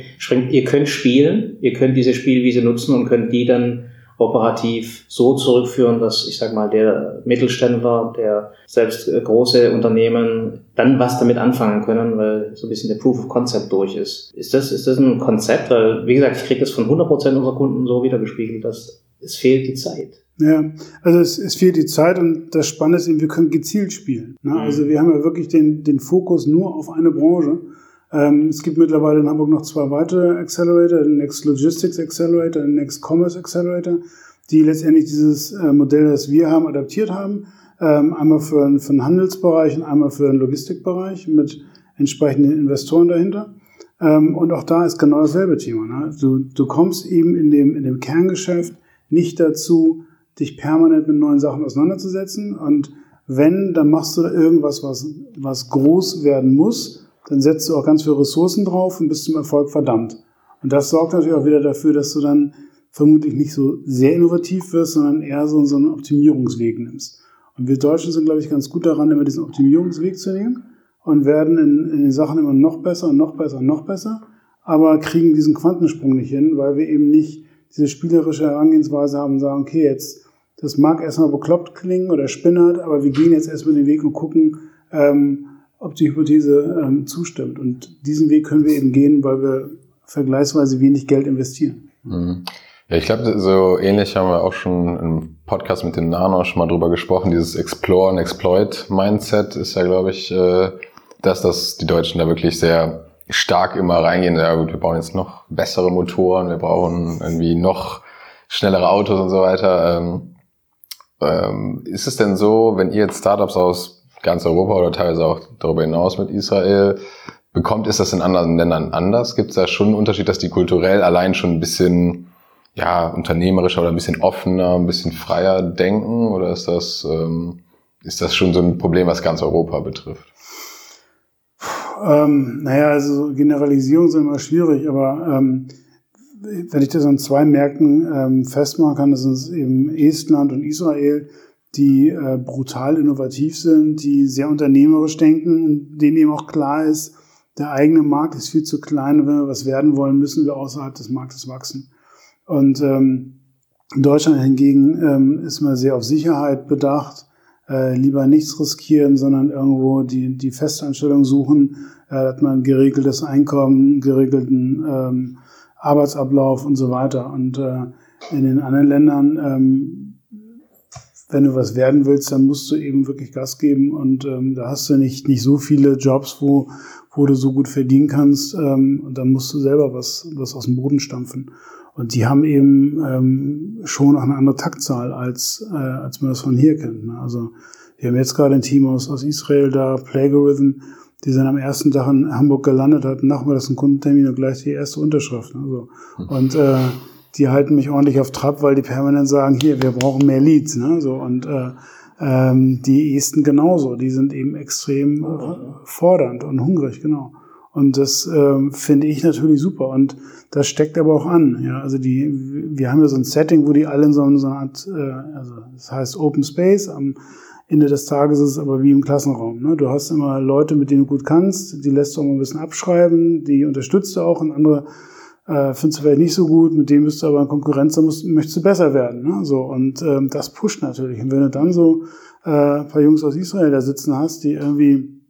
Ihr könnt spielen, ihr könnt diese Spielwiese nutzen und könnt die dann operativ so zurückführen, dass ich sag mal der Mittelständler, der selbst äh, große Unternehmen dann was damit anfangen können, weil so ein bisschen der Proof of Concept durch ist. Ist das ist das ein Konzept? Weil wie gesagt, ich kriege das von 100% unserer Kunden so wiedergespiegelt, dass es fehlt die Zeit. Ja, also es, es fehlt die Zeit und das Spannende ist eben, wir können gezielt spielen. Ne? Mhm. Also wir haben ja wirklich den, den Fokus nur auf eine Branche. Ähm, es gibt mittlerweile in Hamburg noch zwei weitere Accelerator, den Next Logistics Accelerator, den Next Commerce Accelerator, die letztendlich dieses äh, Modell, das wir haben, adaptiert haben. Ähm, einmal für, für den Handelsbereich und einmal für den Logistikbereich mit entsprechenden Investoren dahinter. Ähm, und auch da ist genau dasselbe Thema. Ne? Du, du kommst eben in dem, in dem Kerngeschäft nicht dazu, dich permanent mit neuen Sachen auseinanderzusetzen. Und wenn, dann machst du irgendwas, was, was groß werden muss dann setzt du auch ganz viele Ressourcen drauf und bist zum Erfolg verdammt. Und das sorgt natürlich auch wieder dafür, dass du dann vermutlich nicht so sehr innovativ wirst, sondern eher so, einen Optimierungsweg nimmst. Und wir Deutschen sind, glaube ich, ganz gut daran, immer diesen Optimierungsweg zu nehmen und werden in, in den Sachen immer noch besser und noch besser und noch besser, aber kriegen diesen Quantensprung nicht hin, weil wir eben nicht diese spielerische Herangehensweise haben und sagen, okay, jetzt, das mag erstmal bekloppt klingen oder spinnert, aber wir gehen jetzt erstmal den Weg und gucken, ähm, ob die Hypothese ähm, zustimmt. Und diesen Weg können wir eben gehen, weil wir vergleichsweise wenig Geld investieren. Mhm. Ja, ich glaube, so ähnlich haben wir auch schon im Podcast mit Nano schon mal drüber gesprochen. Dieses Explore and Exploit Mindset ist ja, glaube ich, äh, dass das die Deutschen da wirklich sehr stark immer reingehen. Ja gut, wir brauchen jetzt noch bessere Motoren, wir brauchen irgendwie noch schnellere Autos und so weiter. Ähm, ähm, ist es denn so, wenn ihr jetzt Startups aus ganz Europa oder teilweise auch darüber hinaus mit Israel bekommt, ist das in anderen Ländern anders? Gibt es da schon einen Unterschied, dass die kulturell allein schon ein bisschen ja, unternehmerischer oder ein bisschen offener, ein bisschen freier denken? Oder ist das, ähm, ist das schon so ein Problem, was ganz Europa betrifft? Ähm, naja, also Generalisierung ist immer schwierig, aber ähm, wenn ich das an zwei Märkten ähm, festmachen kann, das sind eben Estland und Israel, die äh, brutal innovativ sind, die sehr unternehmerisch denken denen eben auch klar ist, der eigene Markt ist viel zu klein wenn wir was werden wollen, müssen wir außerhalb des Marktes wachsen. Und ähm, in Deutschland hingegen ähm, ist man sehr auf Sicherheit bedacht, äh, lieber nichts riskieren, sondern irgendwo die, die Festanstellung suchen, äh, hat man geregeltes Einkommen, geregelten ähm, Arbeitsablauf und so weiter. Und äh, in den anderen Ländern ähm, wenn du was werden willst, dann musst du eben wirklich Gas geben und ähm, da hast du nicht, nicht so viele Jobs, wo, wo du so gut verdienen kannst ähm, und dann musst du selber was, was aus dem Boden stampfen. Und die haben eben ähm, schon auch eine andere Taktzahl, als, äh, als man das von hier kennt. Ne? Also wir haben jetzt gerade ein Team aus, aus Israel da, Plagiarism, die sind am ersten Tag in Hamburg gelandet, hatten nachmittags einen Kundentermin und gleich die erste Unterschrift. Ne? So. Und äh, die halten mich ordentlich auf Trab, weil die permanent sagen, hier, wir brauchen mehr Leads. Ne? So, und äh, ähm, die Esten genauso, die sind eben extrem äh, fordernd und hungrig, genau. Und das ähm, finde ich natürlich super. Und das steckt aber auch an. Ja, also die, wir haben ja so ein Setting, wo die alle in so, so einer Art, äh, also das heißt Open Space am Ende des Tages ist es aber wie im Klassenraum. Ne? Du hast immer Leute, mit denen du gut kannst, die lässt du auch mal ein bisschen abschreiben, die unterstützt du auch und andere äh, findest du vielleicht nicht so gut, mit dem bist du aber in Konkurrenz, da musst, möchtest du besser werden. Ne? So, und ähm, das pusht natürlich. Und wenn du dann so äh, ein paar Jungs aus Israel da sitzen hast, die irgendwie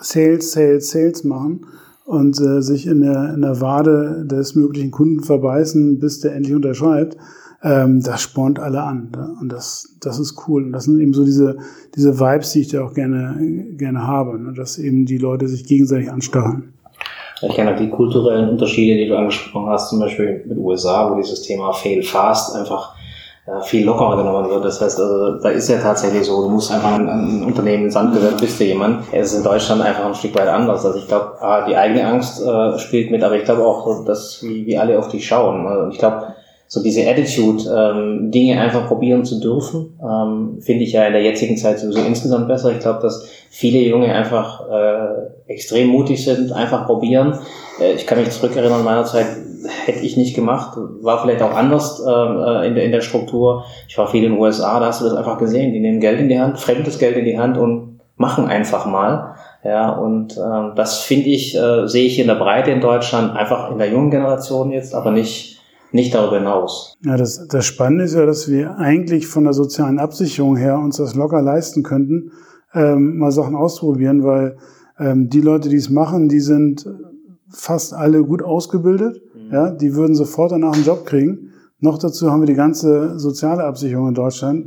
Sales, Sales, Sales machen und äh, sich in der, in der Wade des möglichen Kunden verbeißen, bis der endlich unterschreibt, ähm, das spornt alle an. Ne? Und das, das ist cool. Und das sind eben so diese, diese Vibes, die ich da auch gerne, gerne habe, ne? dass eben die Leute sich gegenseitig anstacheln. Ich kenne auch die kulturellen Unterschiede, die du angesprochen hast, zum Beispiel mit USA, wo dieses Thema Fail Fast einfach ja, viel lockerer genommen wird. Das heißt, also, da ist ja tatsächlich so, du musst einfach ein, ein Unternehmen in Sand gesetzt, bist du jemand. Es ist in Deutschland einfach ein Stück weit anders. Also ich glaube, die eigene Angst äh, spielt mit, aber ich glaube auch, dass wie, wie alle auf dich schauen. Also ich glaube, so diese Attitude, ähm, Dinge einfach probieren zu dürfen, ähm, finde ich ja in der jetzigen Zeit sowieso insgesamt besser. Ich glaube, dass viele Junge einfach äh, extrem mutig sind, einfach probieren. Äh, ich kann mich zurückerinnern, meiner Zeit hätte ich nicht gemacht, war vielleicht auch anders äh, in, der, in der Struktur. Ich war viel in den USA, da hast du das einfach gesehen. Die nehmen Geld in die Hand, fremdes Geld in die Hand und machen einfach mal. Ja, und ähm, das finde ich, äh, sehe ich in der Breite in Deutschland, einfach in der jungen Generation jetzt, aber nicht nicht darüber hinaus. Ja, das, das Spannende ist ja, dass wir eigentlich von der sozialen Absicherung her uns das locker leisten könnten, ähm, mal Sachen ausprobieren, weil ähm, die Leute, die es machen, die sind fast alle gut ausgebildet. Mhm. Ja, die würden sofort danach einen Job kriegen. Noch dazu haben wir die ganze soziale Absicherung in Deutschland.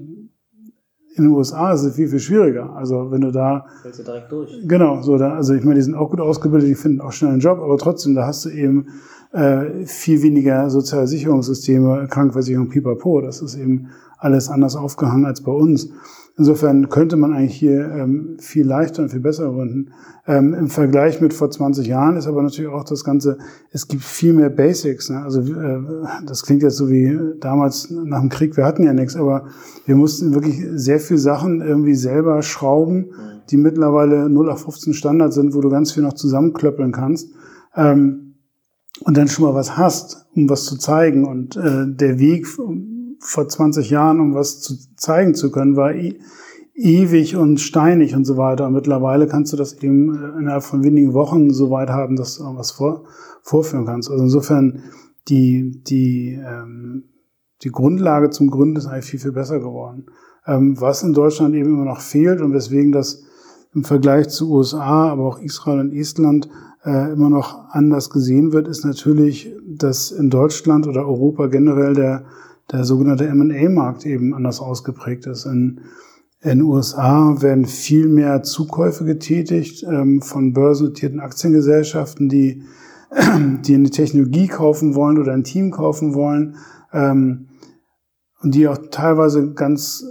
In den USA ist es viel, viel schwieriger. Also wenn du da... Fällst du direkt durch. Genau, so da, also ich meine, die sind auch gut ausgebildet, die finden auch schnell einen Job, aber trotzdem, da hast du eben äh, viel weniger soziale Sicherungssysteme, Krankenversicherung, pipapo. Das ist eben alles anders aufgehangen als bei uns. Insofern könnte man eigentlich hier ähm, viel leichter und viel besser gründen. Ähm, Im Vergleich mit vor 20 Jahren ist aber natürlich auch das Ganze, es gibt viel mehr Basics. Ne? Also äh, das klingt jetzt so wie damals nach dem Krieg, wir hatten ja nichts, aber wir mussten wirklich sehr viel Sachen irgendwie selber schrauben, die mittlerweile 0 auf 15 Standard sind, wo du ganz viel noch zusammenklöppeln kannst. Ähm, und dann schon mal was hast, um was zu zeigen. Und äh, der Weg vor 20 Jahren, um was zu zeigen zu können, war e ewig und steinig und so weiter. Und mittlerweile kannst du das eben äh, innerhalb von wenigen Wochen so weit haben, dass du was vor, vorführen kannst. Also insofern die, die, ähm, die Grundlage zum Gründen ist eigentlich viel, viel besser geworden. Ähm, was in Deutschland eben immer noch fehlt und weswegen das im Vergleich zu USA, aber auch Israel und Estland äh, immer noch anders gesehen wird, ist natürlich, dass in Deutschland oder Europa generell der, der sogenannte M&A-Markt eben anders ausgeprägt ist. In, in den USA werden viel mehr Zukäufe getätigt ähm, von börsennotierten Aktiengesellschaften, die, *clears throat* die eine Technologie kaufen wollen oder ein Team kaufen wollen ähm, und die auch teilweise ganz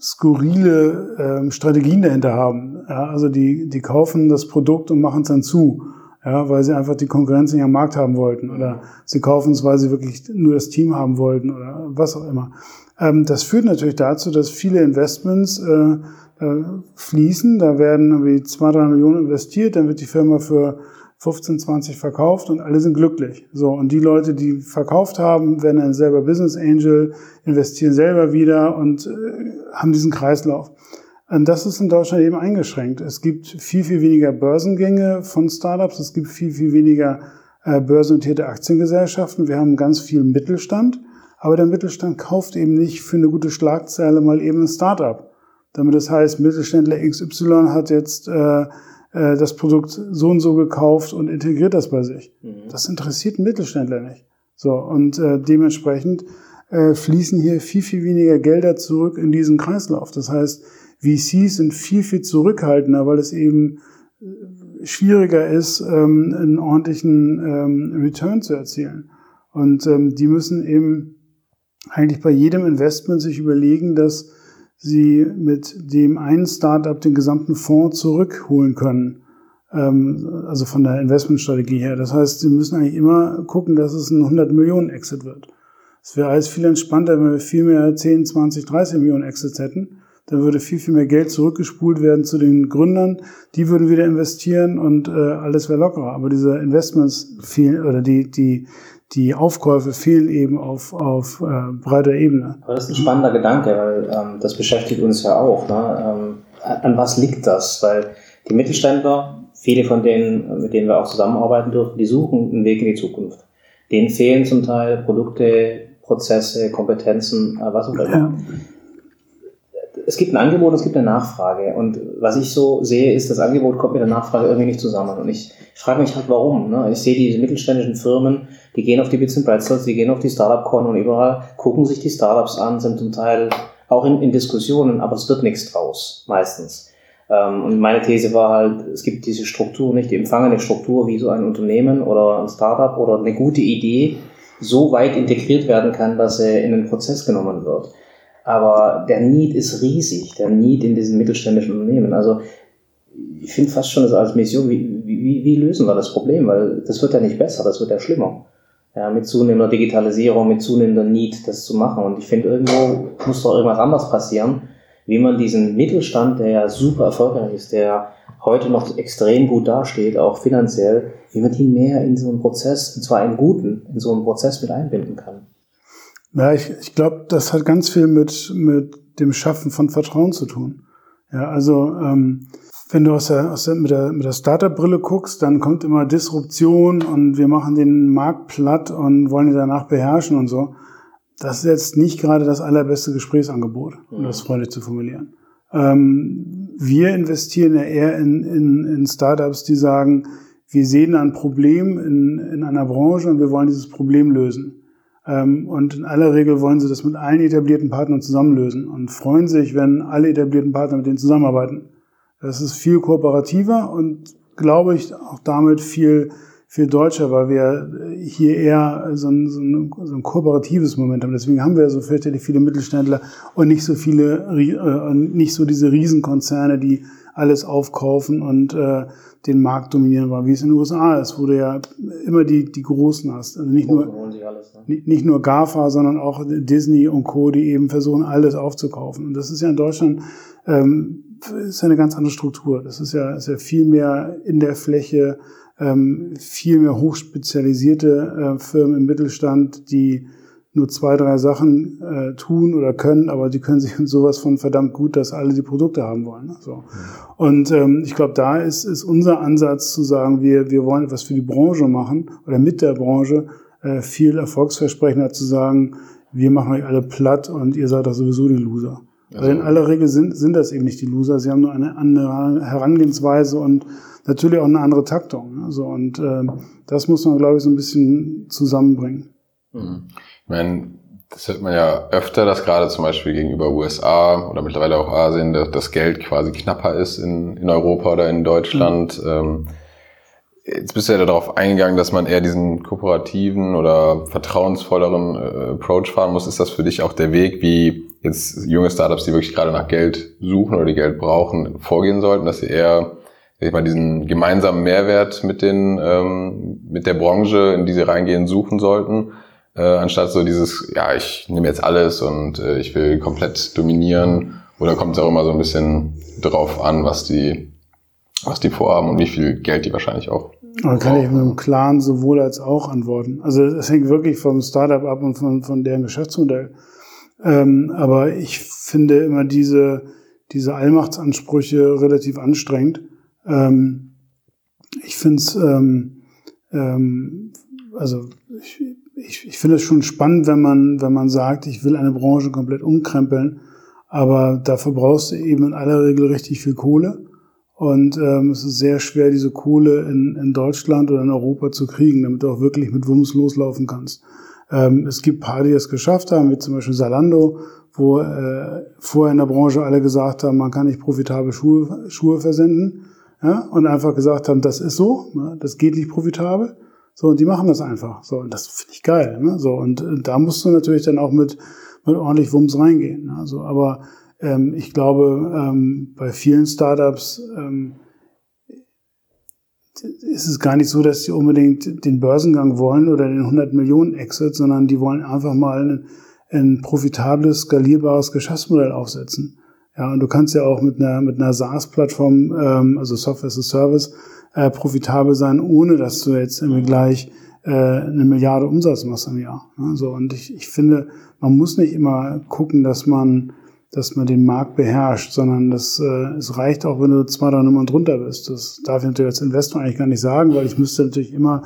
skurrile ähm, Strategien dahinter haben. Ja, also die, die kaufen das Produkt und machen es dann zu ja, weil sie einfach die Konkurrenz nicht am Markt haben wollten oder sie kaufen es, weil sie wirklich nur das Team haben wollten oder was auch immer. Ähm, das führt natürlich dazu, dass viele Investments äh, äh, fließen. Da werden irgendwie zwei, drei Millionen investiert, dann wird die Firma für 15, 20 verkauft und alle sind glücklich. So, und die Leute, die verkauft haben, werden dann selber Business Angel, investieren selber wieder und äh, haben diesen Kreislauf. Und das ist in Deutschland eben eingeschränkt. Es gibt viel, viel weniger Börsengänge von Startups. Es gibt viel, viel weniger äh, börsennotierte Aktiengesellschaften. Wir haben ganz viel Mittelstand. Aber der Mittelstand kauft eben nicht für eine gute Schlagzeile mal eben ein Startup. Damit das heißt, Mittelständler XY hat jetzt äh, äh, das Produkt so und so gekauft und integriert das bei sich. Mhm. Das interessiert Mittelständler nicht. So, und äh, dementsprechend äh, fließen hier viel, viel weniger Gelder zurück in diesen Kreislauf. Das heißt, VCs sind viel, viel zurückhaltender, weil es eben äh, schwieriger ist, ähm, einen ordentlichen ähm, Return zu erzielen. Und ähm, die müssen eben eigentlich bei jedem Investment sich überlegen, dass sie mit dem einen Startup den gesamten Fonds zurückholen können. Also von der Investmentstrategie her. Das heißt, sie müssen eigentlich immer gucken, dass es ein 100 Millionen Exit wird. Es wäre alles viel entspannter, wenn wir viel mehr 10, 20, 30 Millionen Exits hätten dann würde viel, viel mehr Geld zurückgespult werden zu den Gründern. Die würden wieder investieren und äh, alles wäre lockerer. Aber diese Investments fehlen oder die, die, die Aufkäufe fehlen eben auf, auf äh, breiter Ebene. Aber das ist ein spannender Gedanke, weil ähm, das beschäftigt uns ja auch. Ne? Ähm, an was liegt das? Weil die Mittelständler, viele von denen, mit denen wir auch zusammenarbeiten dürfen, die suchen einen Weg in die Zukunft. Denen fehlen zum Teil Produkte, Prozesse, Kompetenzen, äh, was auch immer. Ja es gibt ein Angebot, es gibt eine Nachfrage. Und was ich so sehe, ist, das Angebot kommt mit der Nachfrage irgendwie nicht zusammen. Und ich, frage mich halt, warum. Ne? Ich sehe diese mittelständischen Firmen, die gehen auf die Bits and Pretzels, die gehen auf die Startup-Con und überall, gucken sich die Startups an, sind zum Teil auch in, in Diskussionen, aber es wird nichts draus, meistens. Ähm, und meine These war halt, es gibt diese Struktur nicht, die empfangene Struktur, wie so ein Unternehmen oder ein Startup oder eine gute Idee so weit integriert werden kann, dass sie in den Prozess genommen wird. Aber der Need ist riesig, der Need in diesen mittelständischen Unternehmen. Also ich finde fast schon das als Mission, wie, wie, wie lösen wir das Problem? Weil das wird ja nicht besser, das wird ja schlimmer. Ja, mit zunehmender Digitalisierung, mit zunehmender Need, das zu machen. Und ich finde, irgendwo muss doch irgendwas anders passieren, wie man diesen Mittelstand, der ja super erfolgreich ist, der heute noch extrem gut dasteht, auch finanziell, wie man die mehr in so einen Prozess, und zwar einen guten, in so einen Prozess mit einbinden kann. Ja, ich, ich glaube, das hat ganz viel mit, mit dem Schaffen von Vertrauen zu tun. Ja, also ähm, wenn du aus der, aus der, mit der, mit der Startup-Brille guckst, dann kommt immer Disruption und wir machen den Markt platt und wollen ihn danach beherrschen und so. Das ist jetzt nicht gerade das allerbeste Gesprächsangebot, um das freundlich zu formulieren. Ähm, wir investieren ja eher in, in, in Startups, die sagen, wir sehen ein Problem in, in einer Branche und wir wollen dieses Problem lösen. Ähm, und in aller Regel wollen sie das mit allen etablierten Partnern zusammenlösen und freuen sich, wenn alle etablierten Partner mit denen zusammenarbeiten. Das ist viel kooperativer und glaube ich auch damit viel, viel deutscher, weil wir hier eher so ein, so ein, so ein kooperatives Moment haben. Deswegen haben wir so fürchterlich viele Mittelständler und nicht so viele, äh, nicht so diese Riesenkonzerne, die alles aufkaufen und äh, den Markt dominieren war, wie es in den USA ist, wo du ja immer die, die Großen hast. Also nicht nur, alles, ne? nicht nur GAFA, sondern auch Disney und Co., die eben versuchen, alles aufzukaufen. Und das ist ja in Deutschland ähm, ist ja eine ganz andere Struktur. Das ist ja, ist ja viel mehr in der Fläche, ähm, viel mehr hochspezialisierte äh, Firmen im Mittelstand, die nur zwei, drei Sachen äh, tun oder können, aber die können sich *laughs* sowas von verdammt gut, dass alle die Produkte haben wollen. Ne? So. Und ähm, ich glaube, da ist, ist unser Ansatz zu sagen, wir, wir wollen etwas für die Branche machen oder mit der Branche äh, viel erfolgsversprechender zu sagen, wir machen euch alle platt und ihr seid doch sowieso die Loser. Also. Weil in aller Regel sind, sind das eben nicht die Loser, sie haben nur eine andere Herangehensweise und natürlich auch eine andere Taktung. Ne? So, und äh, das muss man, glaube ich, so ein bisschen zusammenbringen. Mhm. Ich meine, das hört man ja öfter, dass gerade zum Beispiel gegenüber USA oder mittlerweile auch Asien dass das Geld quasi knapper ist in, in Europa oder in Deutschland. Mhm. Ähm, jetzt bist du ja darauf eingegangen, dass man eher diesen kooperativen oder vertrauensvolleren äh, Approach fahren muss. Ist das für dich auch der Weg, wie jetzt junge Startups, die wirklich gerade nach Geld suchen oder die Geld brauchen, vorgehen sollten, dass sie eher ich mal, diesen gemeinsamen Mehrwert mit den ähm, mit der Branche, in die sie reingehen, suchen sollten? Äh, anstatt so dieses, ja, ich nehme jetzt alles und äh, ich will komplett dominieren. Oder kommt es auch immer so ein bisschen drauf an, was die, was die vorhaben und wie viel Geld die wahrscheinlich auch. Man kann ich mit einem klaren sowohl als auch antworten. Also es hängt wirklich vom Startup ab und von, von deren Geschäftsmodell. Ähm, aber ich finde immer diese, diese Allmachtsansprüche relativ anstrengend. Ähm, ich finde es, ähm, ähm, also ich, ich, ich finde es schon spannend, wenn man, wenn man sagt, ich will eine Branche komplett umkrempeln, aber dafür brauchst du eben in aller Regel richtig viel Kohle. Und ähm, es ist sehr schwer, diese Kohle in, in Deutschland oder in Europa zu kriegen, damit du auch wirklich mit Wumms loslaufen kannst. Ähm, es gibt paar, die es geschafft haben, wie zum Beispiel Salando, wo äh, vorher in der Branche alle gesagt haben, man kann nicht profitabel Schuhe, Schuhe versenden. Ja, und einfach gesagt haben, das ist so, ne, das geht nicht profitabel. So, und die machen das einfach. So, und das finde ich geil. Ne? So, und da musst du natürlich dann auch mit, mit ordentlich Wumms reingehen. Ne? So, aber ähm, ich glaube, ähm, bei vielen Startups ähm, ist es gar nicht so, dass sie unbedingt den Börsengang wollen oder den 100 Millionen Exit, sondern die wollen einfach mal ein, ein profitables, skalierbares Geschäftsmodell aufsetzen. Ja, und du kannst ja auch mit einer, mit einer SaaS-Plattform, ähm, also Software as a Service, äh, profitabel sein, ohne dass du jetzt irgendwie gleich äh, eine Milliarde Umsatz machst im Jahr. Ja, so, und ich, ich finde, man muss nicht immer gucken, dass man dass man den Markt beherrscht, sondern das, äh, es reicht auch, wenn du zwei, drei Nummern drunter bist. Das darf ich natürlich als Investor eigentlich gar nicht sagen, weil ich müsste natürlich immer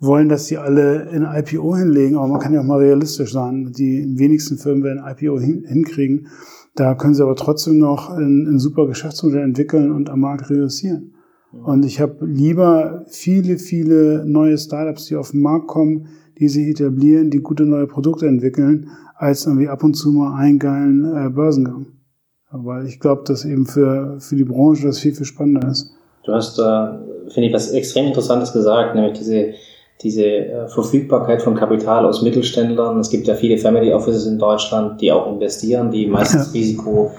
wollen, dass sie alle in IPO hinlegen, aber man kann ja auch mal realistisch sein. Die wenigsten Firmen werden IPO hin, hinkriegen. Da können sie aber trotzdem noch ein, ein super Geschäftsmodell entwickeln und am Markt reüssieren. Und ich habe lieber viele, viele neue Startups, die auf den Markt kommen, die sich etablieren, die gute neue Produkte entwickeln, als irgendwie ab und zu mal einen geilen äh, Börsengang. Weil ich glaube, dass eben für, für die Branche das viel, viel spannender ist. Du hast, äh, finde ich, was extrem Interessantes gesagt, nämlich diese, diese äh, Verfügbarkeit von Kapital aus Mittelständlern. Es gibt ja viele Family Offices in Deutschland, die auch investieren, die meistens. *laughs* Risiko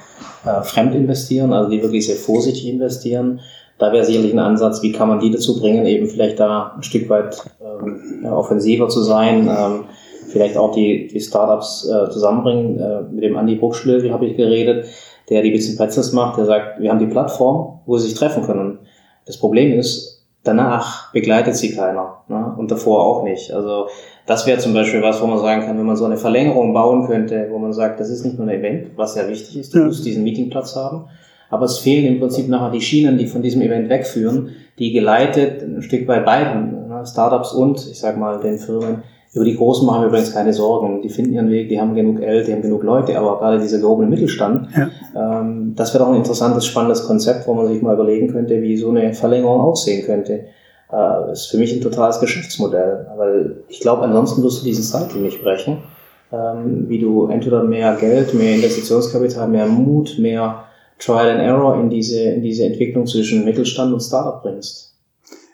äh, fremd investieren, also die wirklich sehr vorsichtig investieren. Da wäre sicherlich ein Ansatz, wie kann man die dazu bringen, eben vielleicht da ein Stück weit ähm, offensiver zu sein. Ähm, vielleicht auch die, die Startups äh, zusammenbringen. Äh, mit dem Andi Bruckschlögel habe ich geredet, der die bisschen Pretzels macht, der sagt, wir haben die Plattform, wo sie sich treffen können. Das Problem ist, danach begleitet sie keiner ne? und davor auch nicht. Also das wäre zum Beispiel was, wo man sagen kann, wenn man so eine Verlängerung bauen könnte, wo man sagt, das ist nicht nur ein Event, was ja wichtig ist, du ja. musst diesen Meetingplatz haben, aber es fehlen im Prinzip nachher die Schienen, die von diesem Event wegführen, die geleitet ein Stück bei beiden, ne? Startups und, ich sag mal, den Firmen, über die Großen machen wir übrigens keine Sorgen. Die finden ihren Weg, die haben genug Geld, die haben genug Leute, aber gerade dieser gehobene Mittelstand, ja. ähm, das wäre doch ein interessantes, spannendes Konzept, wo man sich mal überlegen könnte, wie so eine Verlängerung aussehen könnte. Äh, ist für mich ein totales Geschäftsmodell, weil ich glaube, ansonsten wirst du diesen Cycle nicht brechen, ähm, wie du entweder mehr Geld, mehr Investitionskapital, mehr Mut, mehr Trial and Error in diese, in diese Entwicklung zwischen Mittelstand und Startup bringst.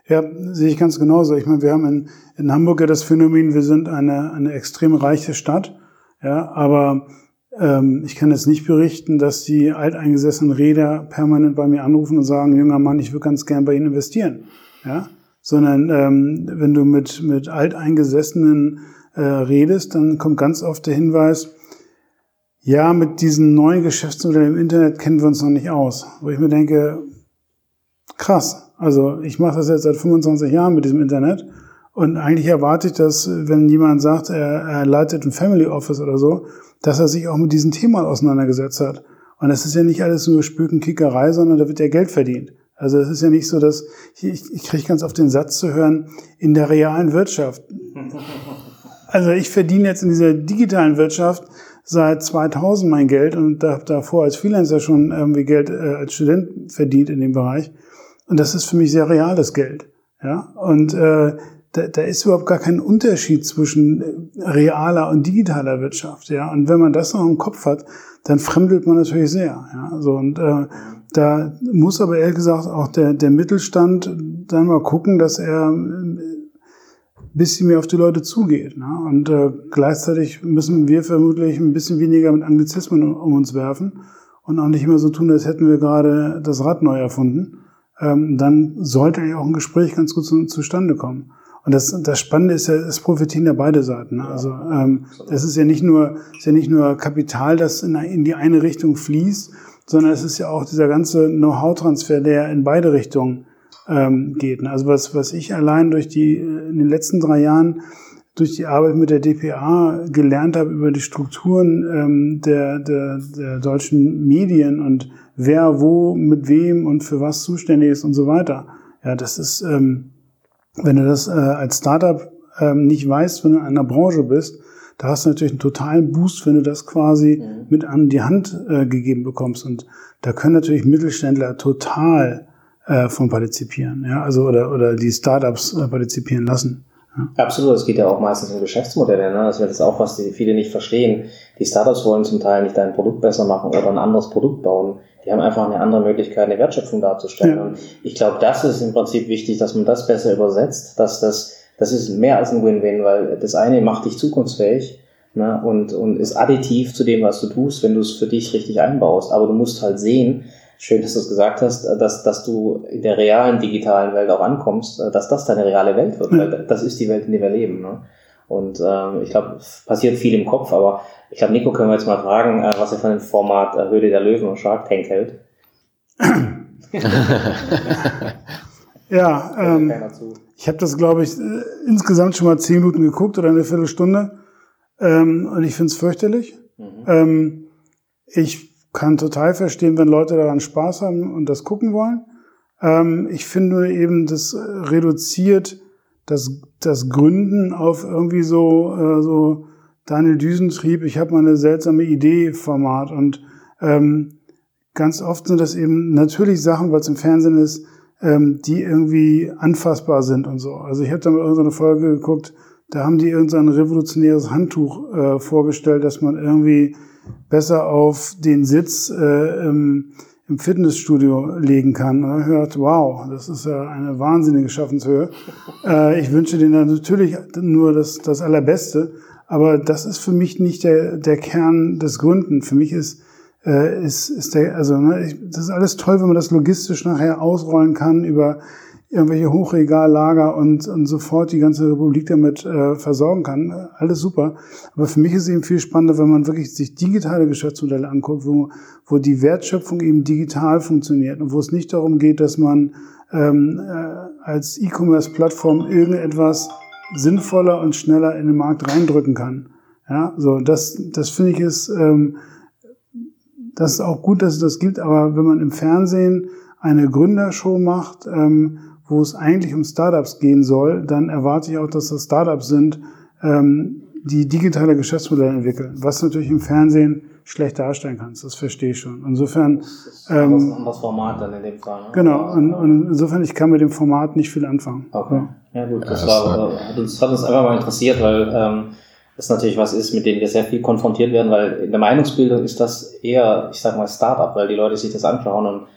Ja, sehe ich ganz genauso. Ich meine, wir haben in, in Hamburg ja das Phänomen, wir sind eine, eine extrem reiche Stadt, ja, aber ähm, ich kann jetzt nicht berichten, dass die alteingesessenen Räder permanent bei mir anrufen und sagen, junger Mann, ich würde ganz gern bei Ihnen investieren, ja, sondern ähm, wenn du mit, mit alteingesessenen äh, redest, dann kommt ganz oft der Hinweis, ja, mit diesen neuen Geschäftsmodellen im Internet kennen wir uns noch nicht aus. Wo ich mir denke, krass, also ich mache das jetzt seit 25 Jahren mit diesem Internet und eigentlich erwarte ich, dass wenn jemand sagt, er, er leitet ein Family Office oder so, dass er sich auch mit diesem Thema auseinandergesetzt hat. Und das ist ja nicht alles nur Spökenkickerei, sondern da wird ja Geld verdient. Also es ist ja nicht so, dass ich, ich kriege ganz oft den Satz zu hören, in der realen Wirtschaft. *laughs* Also ich verdiene jetzt in dieser digitalen Wirtschaft seit 2000 mein Geld und habe davor als Freelancer schon irgendwie Geld äh, als Student verdient in dem Bereich. Und das ist für mich sehr reales Geld. Ja? Und äh, da, da ist überhaupt gar kein Unterschied zwischen äh, realer und digitaler Wirtschaft. Ja? Und wenn man das noch im Kopf hat, dann fremdelt man natürlich sehr. Ja? So, und äh, da muss aber ehrlich gesagt auch der, der Mittelstand dann mal gucken, dass er ein äh, bisschen mehr auf die Leute zugeht. Ne? Und äh, gleichzeitig müssen wir vermutlich ein bisschen weniger mit Anglizismen um, um uns werfen und auch nicht immer so tun, als hätten wir gerade das Rad neu erfunden ähm, dann sollte ja auch ein Gespräch ganz gut zu, zustande kommen. Und das, das Spannende ist ja, es profitieren ja beide Seiten. Ne? Also ähm, das ist ja nicht nur, ist ja nicht nur Kapital, das in, in die eine Richtung fließt, sondern es ist ja auch dieser ganze Know-how-Transfer, der in beide Richtungen ähm, geht. Ne? Also was, was ich allein durch die in den letzten drei Jahren durch die Arbeit mit der DPA gelernt habe über die Strukturen ähm, der, der, der deutschen Medien und wer wo mit wem und für was zuständig ist und so weiter. Ja, das ist, ähm, wenn du das äh, als Startup ähm, nicht weißt, wenn du in einer Branche bist, da hast du natürlich einen totalen Boost, wenn du das quasi mhm. mit an die Hand äh, gegeben bekommst. Und da können natürlich Mittelständler total äh, von partizipieren, ja, also oder oder die Startups äh, partizipieren lassen. Absolut, es geht ja auch meistens um Geschäftsmodelle. Ne? Das ist auch was, die viele nicht verstehen. Die Startups wollen zum Teil nicht dein Produkt besser machen oder ein anderes Produkt bauen. Die haben einfach eine andere Möglichkeit, eine Wertschöpfung darzustellen. Ja. Und ich glaube, das ist im Prinzip wichtig, dass man das besser übersetzt, dass das, das ist mehr als ein Win-Win, weil das eine macht dich zukunftsfähig ne? und, und ist additiv zu dem, was du tust, wenn du es für dich richtig einbaust. Aber du musst halt sehen, schön, dass du es gesagt hast, dass, dass du in der realen digitalen Welt auch ankommst, dass das deine reale Welt wird, weil das ist die Welt, in der wir leben. Ne? Und ähm, ich glaube, es passiert viel im Kopf, aber ich glaube, Nico können wir jetzt mal fragen, äh, was er von dem Format äh, Höhle der Löwen und Shark Tank hält. *laughs* ja, ähm, ich habe das, glaube ich, äh, insgesamt schon mal zehn Minuten geguckt oder eine Viertelstunde. Ähm, und ich finde es fürchterlich. Mhm. Ähm, ich kann total verstehen, wenn Leute daran Spaß haben und das gucken wollen. Ähm, ich finde nur eben, das reduziert das, das Gründen auf irgendwie so, äh, so Daniel Düsentrieb, ich habe mal eine seltsame Idee Format und ähm, ganz oft sind das eben natürlich Sachen, weil es im Fernsehen ist, ähm, die irgendwie anfassbar sind und so. Also ich habe da mal irgendeine Folge geguckt, da haben die irgendein revolutionäres Handtuch äh, vorgestellt, dass man irgendwie besser auf den Sitz äh, im, im Fitnessstudio legen kann. Und ich hört, wow, das ist ja eine wahnsinnige Schaffenshöhe. *laughs* Äh, ich wünsche denen natürlich nur das, das Allerbeste, aber das ist für mich nicht der, der Kern des Gründen. Für mich ist, äh, ist, ist der, also ne, ich, das ist alles toll, wenn man das logistisch nachher ausrollen kann über irgendwelche Hochregallager und, und sofort die ganze Republik damit äh, versorgen kann. Alles super. Aber für mich ist es eben viel spannender, wenn man wirklich sich digitale Geschäftsmodelle anguckt, wo, wo die Wertschöpfung eben digital funktioniert und wo es nicht darum geht, dass man ähm, äh, als E-Commerce-Plattform irgendetwas sinnvoller und schneller in den Markt reindrücken kann. Ja, so das, das finde ich ist, ähm, das ist auch gut, dass es das gibt. Aber wenn man im Fernsehen eine Gründershow macht, ähm, wo es eigentlich um Startups gehen soll, dann erwarte ich auch, dass das Startups sind, ähm, die digitale Geschäftsmodelle entwickeln, was natürlich im Fernsehen schlecht darstellen kannst. Das verstehe ich schon. Insofern. Das ist ähm, ein anderes Format dann in dem Fall. Ne? Genau. Und, und, insofern, ich kann mit dem Format nicht viel anfangen. Okay. Ja, gut. Das, war, hat, uns, hat uns einfach mal interessiert, weil ähm, das natürlich was ist, mit dem wir sehr viel konfrontiert werden, weil in der Meinungsbildung ist das eher, ich sag mal, Startup, weil die Leute sich das anschauen und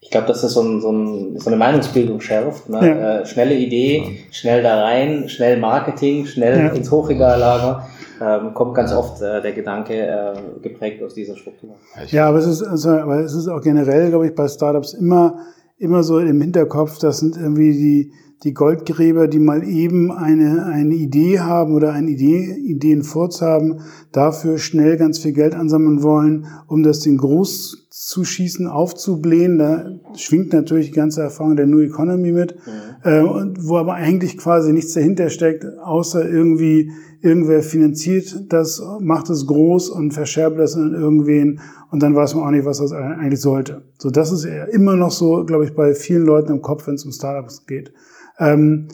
ich glaube, dass das so, ein, so, ein, so eine Meinungsbildung schärft. Ne? Ja. Äh, schnelle Idee, schnell da rein, schnell Marketing, schnell ja. ins Hochregallager. Ähm, kommt ganz oft äh, der Gedanke äh, geprägt aus dieser Struktur. Ja, aber es ist, also, aber es ist auch generell, glaube ich, bei Startups immer, immer so im Hinterkopf, das sind irgendwie die, die Goldgräber, die mal eben eine, eine Idee haben oder eine Idee, Ideen vorzuhaben, dafür schnell ganz viel Geld ansammeln wollen, um das den Groß zuschießen, aufzublähen. Da schwingt natürlich die ganze Erfahrung der New Economy mit, mhm. äh, wo aber eigentlich quasi nichts dahinter steckt, außer irgendwie irgendwer finanziert das, macht es groß und verscherbt das an irgendwen und dann weiß man auch nicht, was das eigentlich sollte. So, das ist immer noch so, glaube ich, bei vielen Leuten im Kopf, wenn es um Startups geht. Ähm,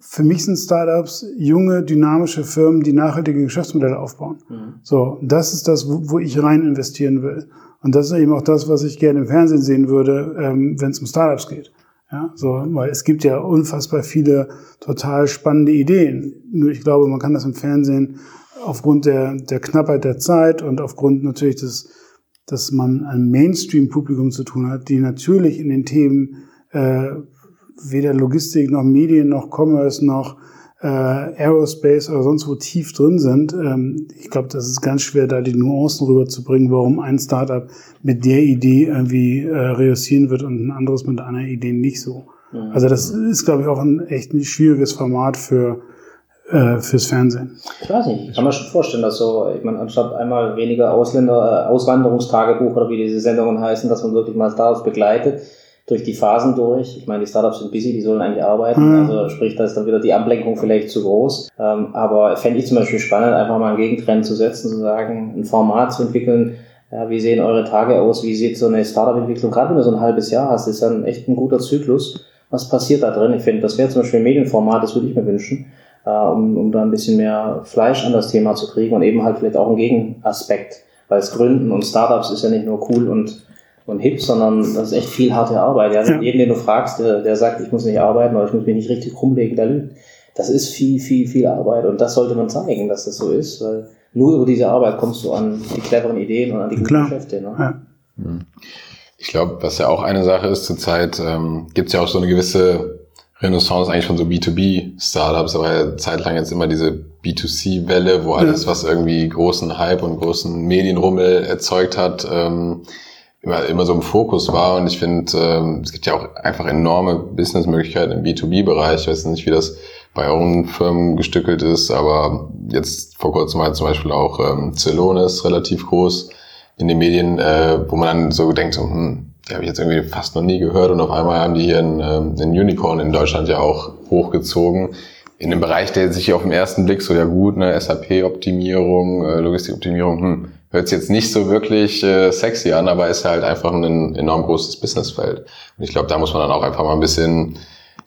für mich sind Startups junge, dynamische Firmen, die nachhaltige Geschäftsmodelle aufbauen. Mhm. So, das ist das, wo, wo ich rein investieren will. Und das ist eben auch das, was ich gerne im Fernsehen sehen würde, ähm, wenn es um Startups geht. Ja, so, weil es gibt ja unfassbar viele total spannende Ideen. Nur ich glaube, man kann das im Fernsehen aufgrund der, der Knappheit der Zeit und aufgrund natürlich des, dass man ein Mainstream-Publikum zu tun hat, die natürlich in den Themen äh, weder Logistik noch Medien noch Commerce noch äh, Aerospace oder sonst wo tief drin sind. Ähm, ich glaube, das ist ganz schwer, da die Nuancen rüberzubringen, warum ein Startup mit der Idee irgendwie äh, reüssieren wird und ein anderes mit einer Idee nicht so. Mhm. Also das ist, glaube ich, auch ein echt ein schwieriges Format für äh, fürs Fernsehen. Ich weiß nicht, ich kann mir schon vorstellen, dass so, ich meine, anstatt einmal weniger Ausländer, äh, Auswanderungstagebuch oder wie diese Sendungen heißen, dass man wirklich mal Startups begleitet, durch die Phasen durch. Ich meine, die Startups sind busy, die sollen eigentlich arbeiten. Mhm. Also sprich, da ist dann wieder die Ablenkung vielleicht zu groß. Ähm, aber fände ich zum Beispiel spannend, einfach mal einen Gegentrend zu setzen, zu sagen, ein Format zu entwickeln. Ja, wie sehen eure Tage aus? Wie sieht so eine Startup-Entwicklung, gerade wenn du so ein halbes Jahr hast, ist dann echt ein guter Zyklus. Was passiert da drin? Ich finde, das wäre zum Beispiel ein Medienformat, das würde ich mir wünschen, äh, um, um da ein bisschen mehr Fleisch an das Thema zu kriegen und eben halt vielleicht auch einen Gegenaspekt. Weil es Gründen und Startups ist ja nicht nur cool und und hip, sondern das ist echt viel harte Arbeit. Ja? ja. Jeden, den du fragst, der, der sagt, ich muss nicht arbeiten oder ich muss mich nicht richtig rumlegen, der lügt. Das ist viel, viel, viel Arbeit und das sollte man zeigen, dass das so ist, weil nur über diese Arbeit kommst du an die cleveren Ideen und an die guten Klar. Geschäfte. Ne? Ja. Hm. Ich glaube, was ja auch eine Sache ist zurzeit, ähm, gibt es ja auch so eine gewisse Renaissance eigentlich von so B2B-Startups, aber ja zeitlang jetzt immer diese B2C-Welle, wo alles, was irgendwie großen Hype und großen Medienrummel erzeugt hat, ähm, immer, immer so im Fokus war. Und ich finde, ähm, es gibt ja auch einfach enorme Businessmöglichkeiten im B2B-Bereich. Ich weiß nicht, wie das bei euren Firmen gestückelt ist, aber jetzt vor kurzem war zum Beispiel auch ähm, Celonis relativ groß in den Medien, äh, wo man dann so denkt, so, hm, die habe ich jetzt irgendwie fast noch nie gehört und auf einmal haben die hier einen, ähm, einen Unicorn in Deutschland ja auch hochgezogen. In einem Bereich, der sich auf den ersten Blick so, ja gut, ne, SAP-Optimierung, äh, Logistikoptimierung, hm, hört sich jetzt nicht so wirklich äh, sexy an, aber ist halt einfach ein enorm großes Businessfeld. Und ich glaube, da muss man dann auch einfach mal ein bisschen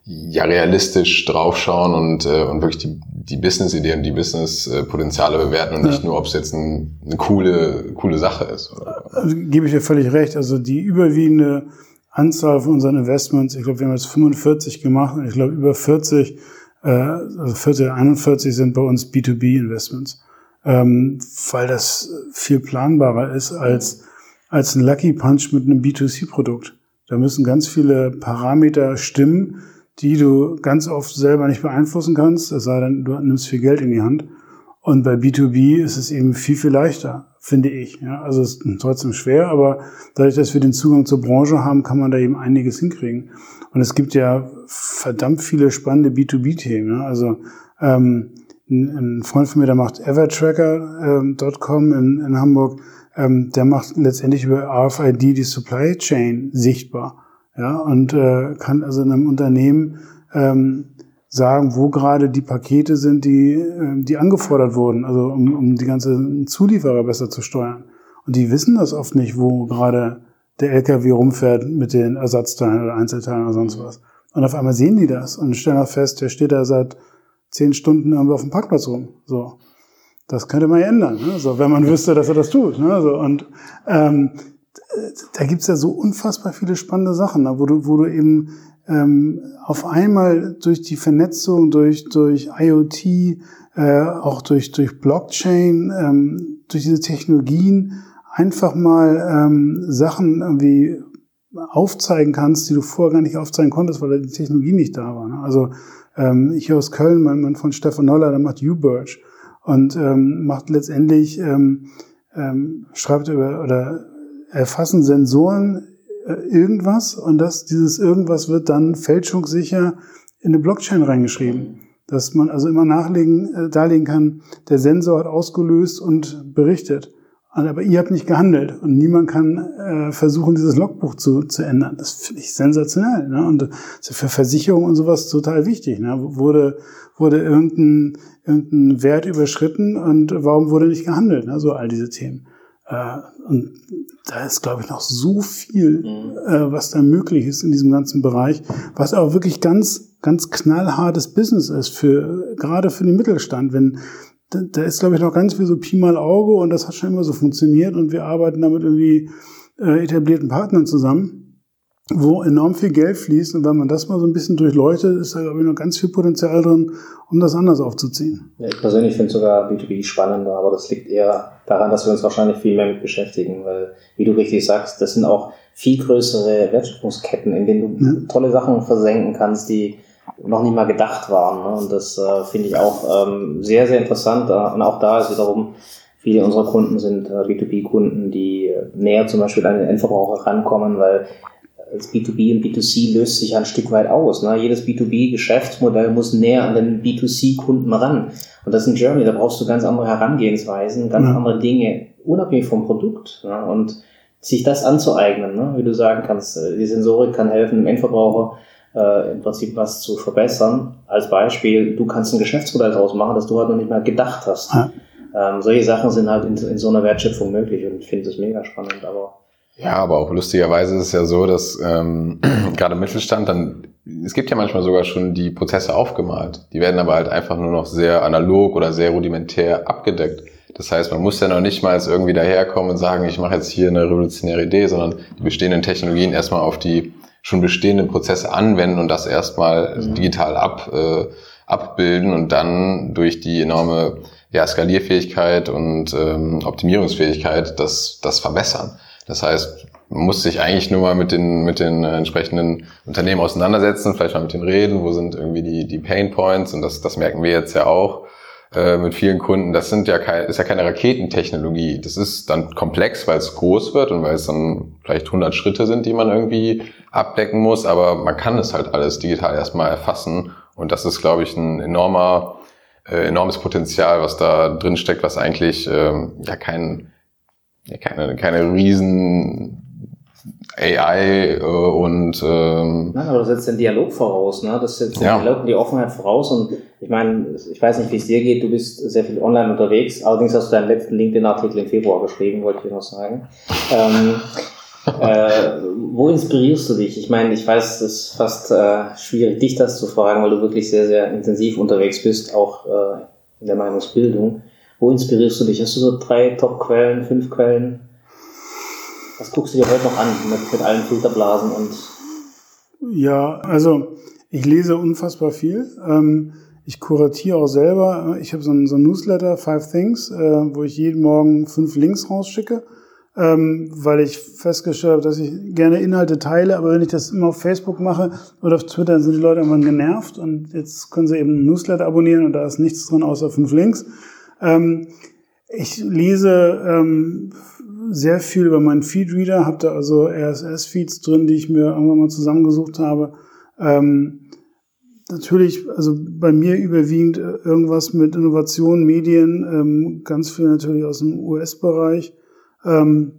ja realistisch draufschauen und, äh, und wirklich die, die Business-Ideen und die Business-Potenziale bewerten und ja. nicht nur, ob es jetzt ein, eine coole, coole Sache ist. Also, gebe ich dir völlig recht. Also die überwiegende Anzahl von unseren Investments, ich glaube, wir haben jetzt 45 gemacht und ich glaube, über 40, äh, also 40, 41 sind bei uns B2B-Investments, ähm, weil das viel planbarer ist als, als ein Lucky Punch mit einem B2C-Produkt. Da müssen ganz viele Parameter stimmen, die du ganz oft selber nicht beeinflussen kannst, es sei denn, du nimmst viel Geld in die Hand. Und bei B2B ist es eben viel, viel leichter, finde ich. Ja, also es ist trotzdem schwer, aber dadurch, dass wir den Zugang zur Branche haben, kann man da eben einiges hinkriegen. Und es gibt ja verdammt viele spannende B2B-Themen. Ja? Also ähm, ein Freund von mir, der macht evertracker.com ähm, in, in Hamburg, ähm, der macht letztendlich über RFID die Supply Chain sichtbar ja, und äh, kann also einem Unternehmen ähm, sagen, wo gerade die Pakete sind, die, äh, die angefordert wurden, also um, um die ganze Zulieferer besser zu steuern. Und die wissen das oft nicht, wo gerade der LKW rumfährt mit den Ersatzteilen oder Einzelteilen oder sonst was. Und auf einmal sehen die das und stellen auch fest, der steht da seit zehn Stunden irgendwo auf dem Parkplatz rum. So. Das könnte man ja ändern, ne? so, wenn man wüsste, dass er das tut. Ne? So, und ähm, da gibt's ja so unfassbar viele spannende Sachen, wo du, wo du eben ähm, auf einmal durch die Vernetzung, durch, durch IoT, äh, auch durch, durch Blockchain, ähm, durch diese Technologien einfach mal ähm, Sachen irgendwie aufzeigen kannst, die du vorher gar nicht aufzeigen konntest, weil die Technologie nicht da war. Ne? Also ähm, ich aus Köln, mein Mann von Stefan Noller, der macht UBirch und ähm, macht letztendlich ähm, ähm, schreibt über oder erfassen Sensoren äh, irgendwas und das, dieses irgendwas wird dann fälschungssicher in eine Blockchain reingeschrieben. Dass man also immer nachlegen, äh, darlegen kann, der Sensor hat ausgelöst und berichtet. Aber ihr habt nicht gehandelt und niemand kann äh, versuchen, dieses Logbuch zu, zu ändern. Das finde ich sensationell. Ne? Und das ist für Versicherungen und sowas total wichtig. Ne? Wurde, wurde irgendein, irgendein Wert überschritten und warum wurde nicht gehandelt? Ne? So all diese Themen. Äh, und da ist, glaube ich, noch so viel, mhm. äh, was da möglich ist in diesem ganzen Bereich, was auch wirklich ganz, ganz knallhartes Business ist für, gerade für den Mittelstand. Wenn, da, da ist, glaube ich, noch ganz viel so Pi mal Auge und das hat schon immer so funktioniert und wir arbeiten damit irgendwie äh, etablierten Partnern zusammen wo enorm viel Geld fließt. Und wenn man das mal so ein bisschen durchleuchtet, ist da, glaube ich, noch ganz viel Potenzial drin, um das anders aufzuziehen. Ja, ich persönlich finde sogar B2B spannender, aber das liegt eher daran, dass wir uns wahrscheinlich viel mehr mit beschäftigen, weil, wie du richtig sagst, das sind auch viel größere Wertschöpfungsketten, in denen du ja. tolle Sachen versenken kannst, die noch nicht mal gedacht waren. Ne? Und das äh, finde ich auch ähm, sehr, sehr interessant. Und auch da ist wiederum, viele unserer Kunden sind äh, B2B-Kunden, die äh, näher zum Beispiel an den Endverbraucher rankommen, weil als B2B und B2C löst sich ein Stück weit aus. Ne? Jedes B2B-Geschäftsmodell muss näher an den B2C-Kunden ran. Und das ist in Germany, da brauchst du ganz andere Herangehensweisen, ganz ja. andere Dinge, unabhängig vom Produkt. Ne? Und sich das anzueignen, ne? wie du sagen kannst, äh, die Sensorik kann helfen, dem Endverbraucher äh, im Prinzip was zu verbessern. Als Beispiel, du kannst ein Geschäftsmodell daraus machen, das du halt noch nicht mal gedacht hast. Ja. Ähm, solche Sachen sind halt in, in so einer Wertschöpfung möglich und ich finde das mega spannend, aber ja, aber auch lustigerweise ist es ja so, dass ähm, *clears throat* gerade Mittelstand dann, es gibt ja manchmal sogar schon die Prozesse aufgemalt. Die werden aber halt einfach nur noch sehr analog oder sehr rudimentär abgedeckt. Das heißt, man muss ja noch nicht mal irgendwie daherkommen und sagen, ich mache jetzt hier eine revolutionäre Idee, sondern die bestehenden Technologien erstmal auf die schon bestehenden Prozesse anwenden und das erstmal mhm. digital ab, äh, abbilden und dann durch die enorme ja, Skalierfähigkeit und ähm, Optimierungsfähigkeit das, das verbessern. Das heißt, man muss sich eigentlich nur mal mit den, mit den äh, entsprechenden Unternehmen auseinandersetzen, vielleicht mal mit denen reden, wo sind irgendwie die, die Pain Points und das, das merken wir jetzt ja auch äh, mit vielen Kunden. Das sind ja kein, ist ja keine Raketentechnologie. Das ist dann komplex, weil es groß wird und weil es dann vielleicht 100 Schritte sind, die man irgendwie abdecken muss, aber man kann es halt alles digital erstmal erfassen Und das ist, glaube ich, ein enormer, äh, enormes Potenzial, was da drin steckt, was eigentlich ähm, ja kein, ja, keine, keine riesen AI äh, und ähm, Nein, aber das setzt den Dialog voraus, ne? Das setzt den Ja. Dialog und die Offenheit voraus und ich meine, ich weiß nicht, wie es dir geht, du bist sehr viel online unterwegs, allerdings hast du deinen letzten LinkedIn-Artikel im Februar geschrieben, wollte ich noch sagen. Ähm, *laughs* äh, wo inspirierst du dich? Ich meine, ich weiß, es ist fast äh, schwierig, dich das zu fragen, weil du wirklich sehr, sehr intensiv unterwegs bist, auch äh, in der Meinungsbildung. Wo inspirierst du dich? Hast du so drei Top-Quellen, fünf Quellen? Was guckst du dir heute noch an mit, mit allen Filterblasen und Ja, also ich lese unfassbar viel. Ähm, ich kuratiere auch selber. Ich habe so ein, so ein Newsletter, Five Things, äh, wo ich jeden Morgen fünf Links rausschicke, ähm, weil ich festgestellt habe, dass ich gerne Inhalte teile, aber wenn ich das immer auf Facebook mache oder auf Twitter, dann sind die Leute irgendwann genervt und jetzt können sie eben ein Newsletter abonnieren und da ist nichts drin außer fünf Links. Ähm, ich lese sehr viel über meinen Feedreader, habe da also RSS-Feeds drin, die ich mir irgendwann mal zusammengesucht habe. Ähm, natürlich, also bei mir überwiegend äh, irgendwas mit Innovation, Medien, ähm, ganz viel natürlich aus dem US-Bereich. Ähm,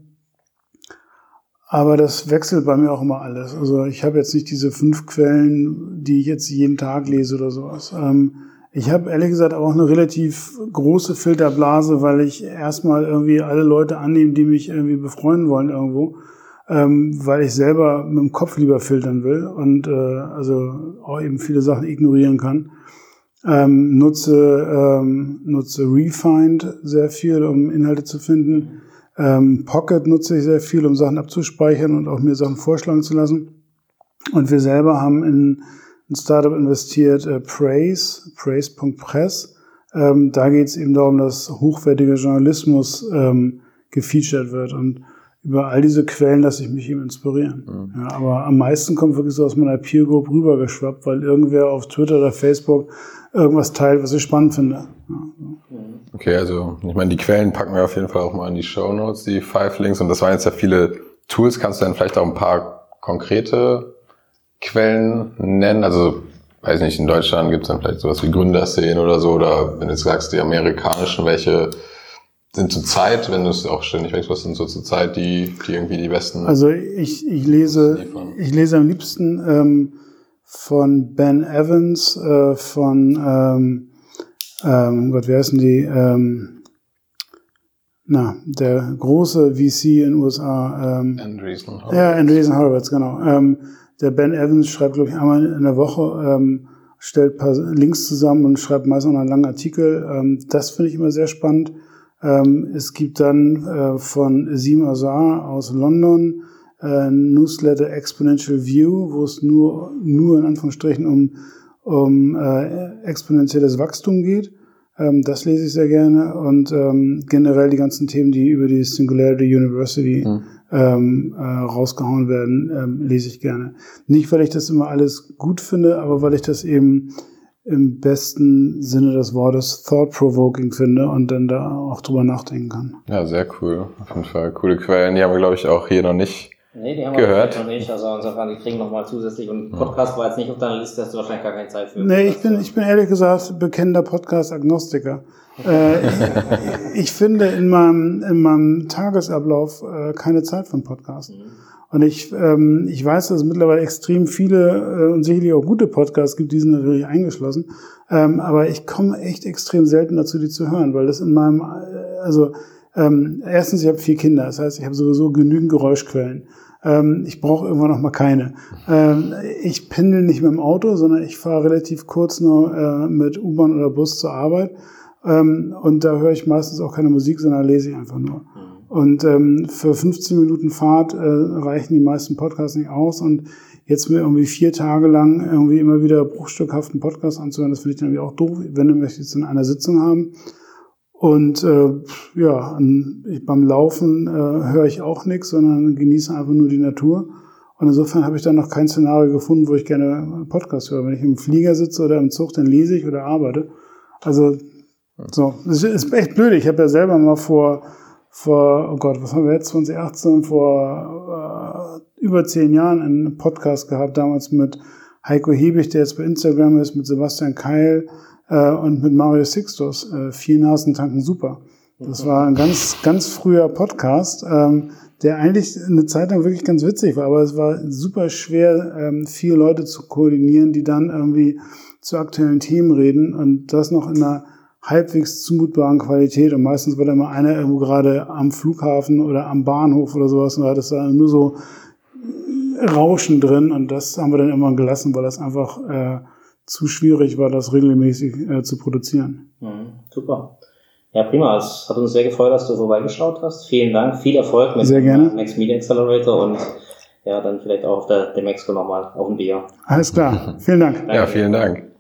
aber das wechselt bei mir auch immer alles. Also ich habe jetzt nicht diese fünf Quellen, die ich jetzt jeden Tag lese oder sowas. Ähm, ich habe ehrlich gesagt auch eine relativ große Filterblase, weil ich erstmal irgendwie alle Leute annehme, die mich irgendwie befreuen wollen irgendwo, ähm, weil ich selber mit dem Kopf lieber filtern will und äh, also auch eben viele Sachen ignorieren kann. Ähm, nutze, ähm, nutze Refind sehr viel, um Inhalte zu finden. Ähm, Pocket nutze ich sehr viel, um Sachen abzuspeichern und auch mir Sachen vorschlagen zu lassen. Und wir selber haben in ein Startup investiert, äh, Praise, praise.press. Ähm, da geht es eben darum, dass hochwertiger Journalismus ähm, gefeatured wird. Und über all diese Quellen lasse ich mich eben inspirieren. Ja, aber am meisten kommt wirklich so aus meiner Peer Group rübergeschwappt, weil irgendwer auf Twitter oder Facebook irgendwas teilt, was ich spannend finde. Ja. Okay, also ich meine, die Quellen packen wir auf jeden Fall auch mal in die Show Notes, die Five Links. Und das waren jetzt ja viele Tools. Kannst du dann vielleicht auch ein paar konkrete Quellen nennen? Also, weiß nicht, in Deutschland gibt es dann vielleicht sowas wie Gründerszenen oder so. Oder wenn du jetzt sagst, die amerikanischen, welche sind zur Zeit, wenn du es auch ständig was sind so zur Zeit die, die irgendwie die besten? Also ich, ich lese, ich lese am liebsten ähm, von Ben Evans, äh, von ähm, ähm, Gott, wer heißen die? Ähm, na, der große VC in den USA. Ähm, Andreessen. ja, Andreessen Horowitz, genau. Ähm, der Ben Evans schreibt, glaube ich, einmal in der Woche, ähm, stellt ein paar Links zusammen und schreibt meistens noch einen langen Artikel. Ähm, das finde ich immer sehr spannend. Ähm, es gibt dann äh, von Azim Azar aus London äh, Newsletter Exponential View, wo es nur, nur in Anführungsstrichen um, um äh, exponentielles Wachstum geht. Ähm, das lese ich sehr gerne und ähm, generell die ganzen Themen, die über die Singularity University Mhm. Ähm, äh, rausgehauen werden, ähm, lese ich gerne. Nicht, weil ich das immer alles gut finde, aber weil ich das eben im besten Sinne des Wortes thought-provoking finde und dann da auch drüber nachdenken kann. Ja, sehr cool. Auf jeden Fall coole Quellen. Die haben wir, glaube ich, auch hier noch nicht. Nee, die haben Gehört. wir noch nicht. Also insofern, die kriegen nochmal zusätzlich. Und Podcast war jetzt nicht auf deiner Liste, hast du wahrscheinlich gar keine Zeit für. Nee, ich bin, ich bin ehrlich gesagt bekennender Podcast-Agnostiker. Äh, ich, *laughs* ich finde in meinem, in meinem Tagesablauf äh, keine Zeit für einen Podcast. Und ich, ähm, ich weiß, dass es mittlerweile extrem viele äh, und sicherlich auch gute Podcasts gibt, die sind natürlich eingeschlossen. Ähm, aber ich komme echt extrem selten dazu, die zu hören, weil das in meinem, äh, also ähm, erstens, ich habe vier Kinder, das heißt, ich habe sowieso genügend Geräuschquellen. Ähm, ich brauche irgendwann noch mal keine. Ähm, ich pendel nicht mit dem Auto, sondern ich fahre relativ kurz nur äh, mit U-Bahn oder Bus zur Arbeit. Ähm, und da höre ich meistens auch keine Musik, sondern lese ich einfach nur. Und ähm, für 15 Minuten Fahrt äh, reichen die meisten Podcasts nicht aus. Und jetzt mir irgendwie vier Tage lang irgendwie immer wieder bruchstückhaften Podcast anzuhören, das finde ich dann irgendwie auch doof. Wenn du möchtest in einer Sitzung haben. Und äh, ja, an, beim Laufen äh, höre ich auch nichts, sondern genieße einfach nur die Natur. Und insofern habe ich da noch kein Szenario gefunden, wo ich gerne Podcast höre. Wenn ich im Flieger sitze oder im Zug, dann lese ich oder arbeite. Also so, das ist echt blöd. Ich habe ja selber mal vor, vor, oh Gott, was haben wir jetzt, 2018, vor äh, über zehn Jahren einen Podcast gehabt, damals mit Heiko Hebig, der jetzt bei Instagram ist, mit Sebastian Keil und mit Mario Sixtus. Äh, vier Nasen tanken super. Das war ein ganz, ganz früher Podcast, ähm, der eigentlich eine Zeit lang wirklich ganz witzig war, aber es war super schwer, ähm, vier Leute zu koordinieren, die dann irgendwie zu aktuellen Themen reden und das noch in einer halbwegs zumutbaren Qualität. Und meistens war da immer einer irgendwo gerade am Flughafen oder am Bahnhof oder sowas und da hat es da nur so Rauschen drin und das haben wir dann immer gelassen, weil das einfach äh, zu schwierig war, das regelmäßig äh, zu produzieren. Mhm, super. Ja, prima. Es hat uns sehr gefreut, dass du vorbeigeschaut hast. Vielen Dank. Viel Erfolg mit sehr gerne. dem Next Media Accelerator und ja, dann vielleicht auch auf der Demexco nochmal auf ein Bier. Alles klar. Vielen Dank. Ja, vielen Dank.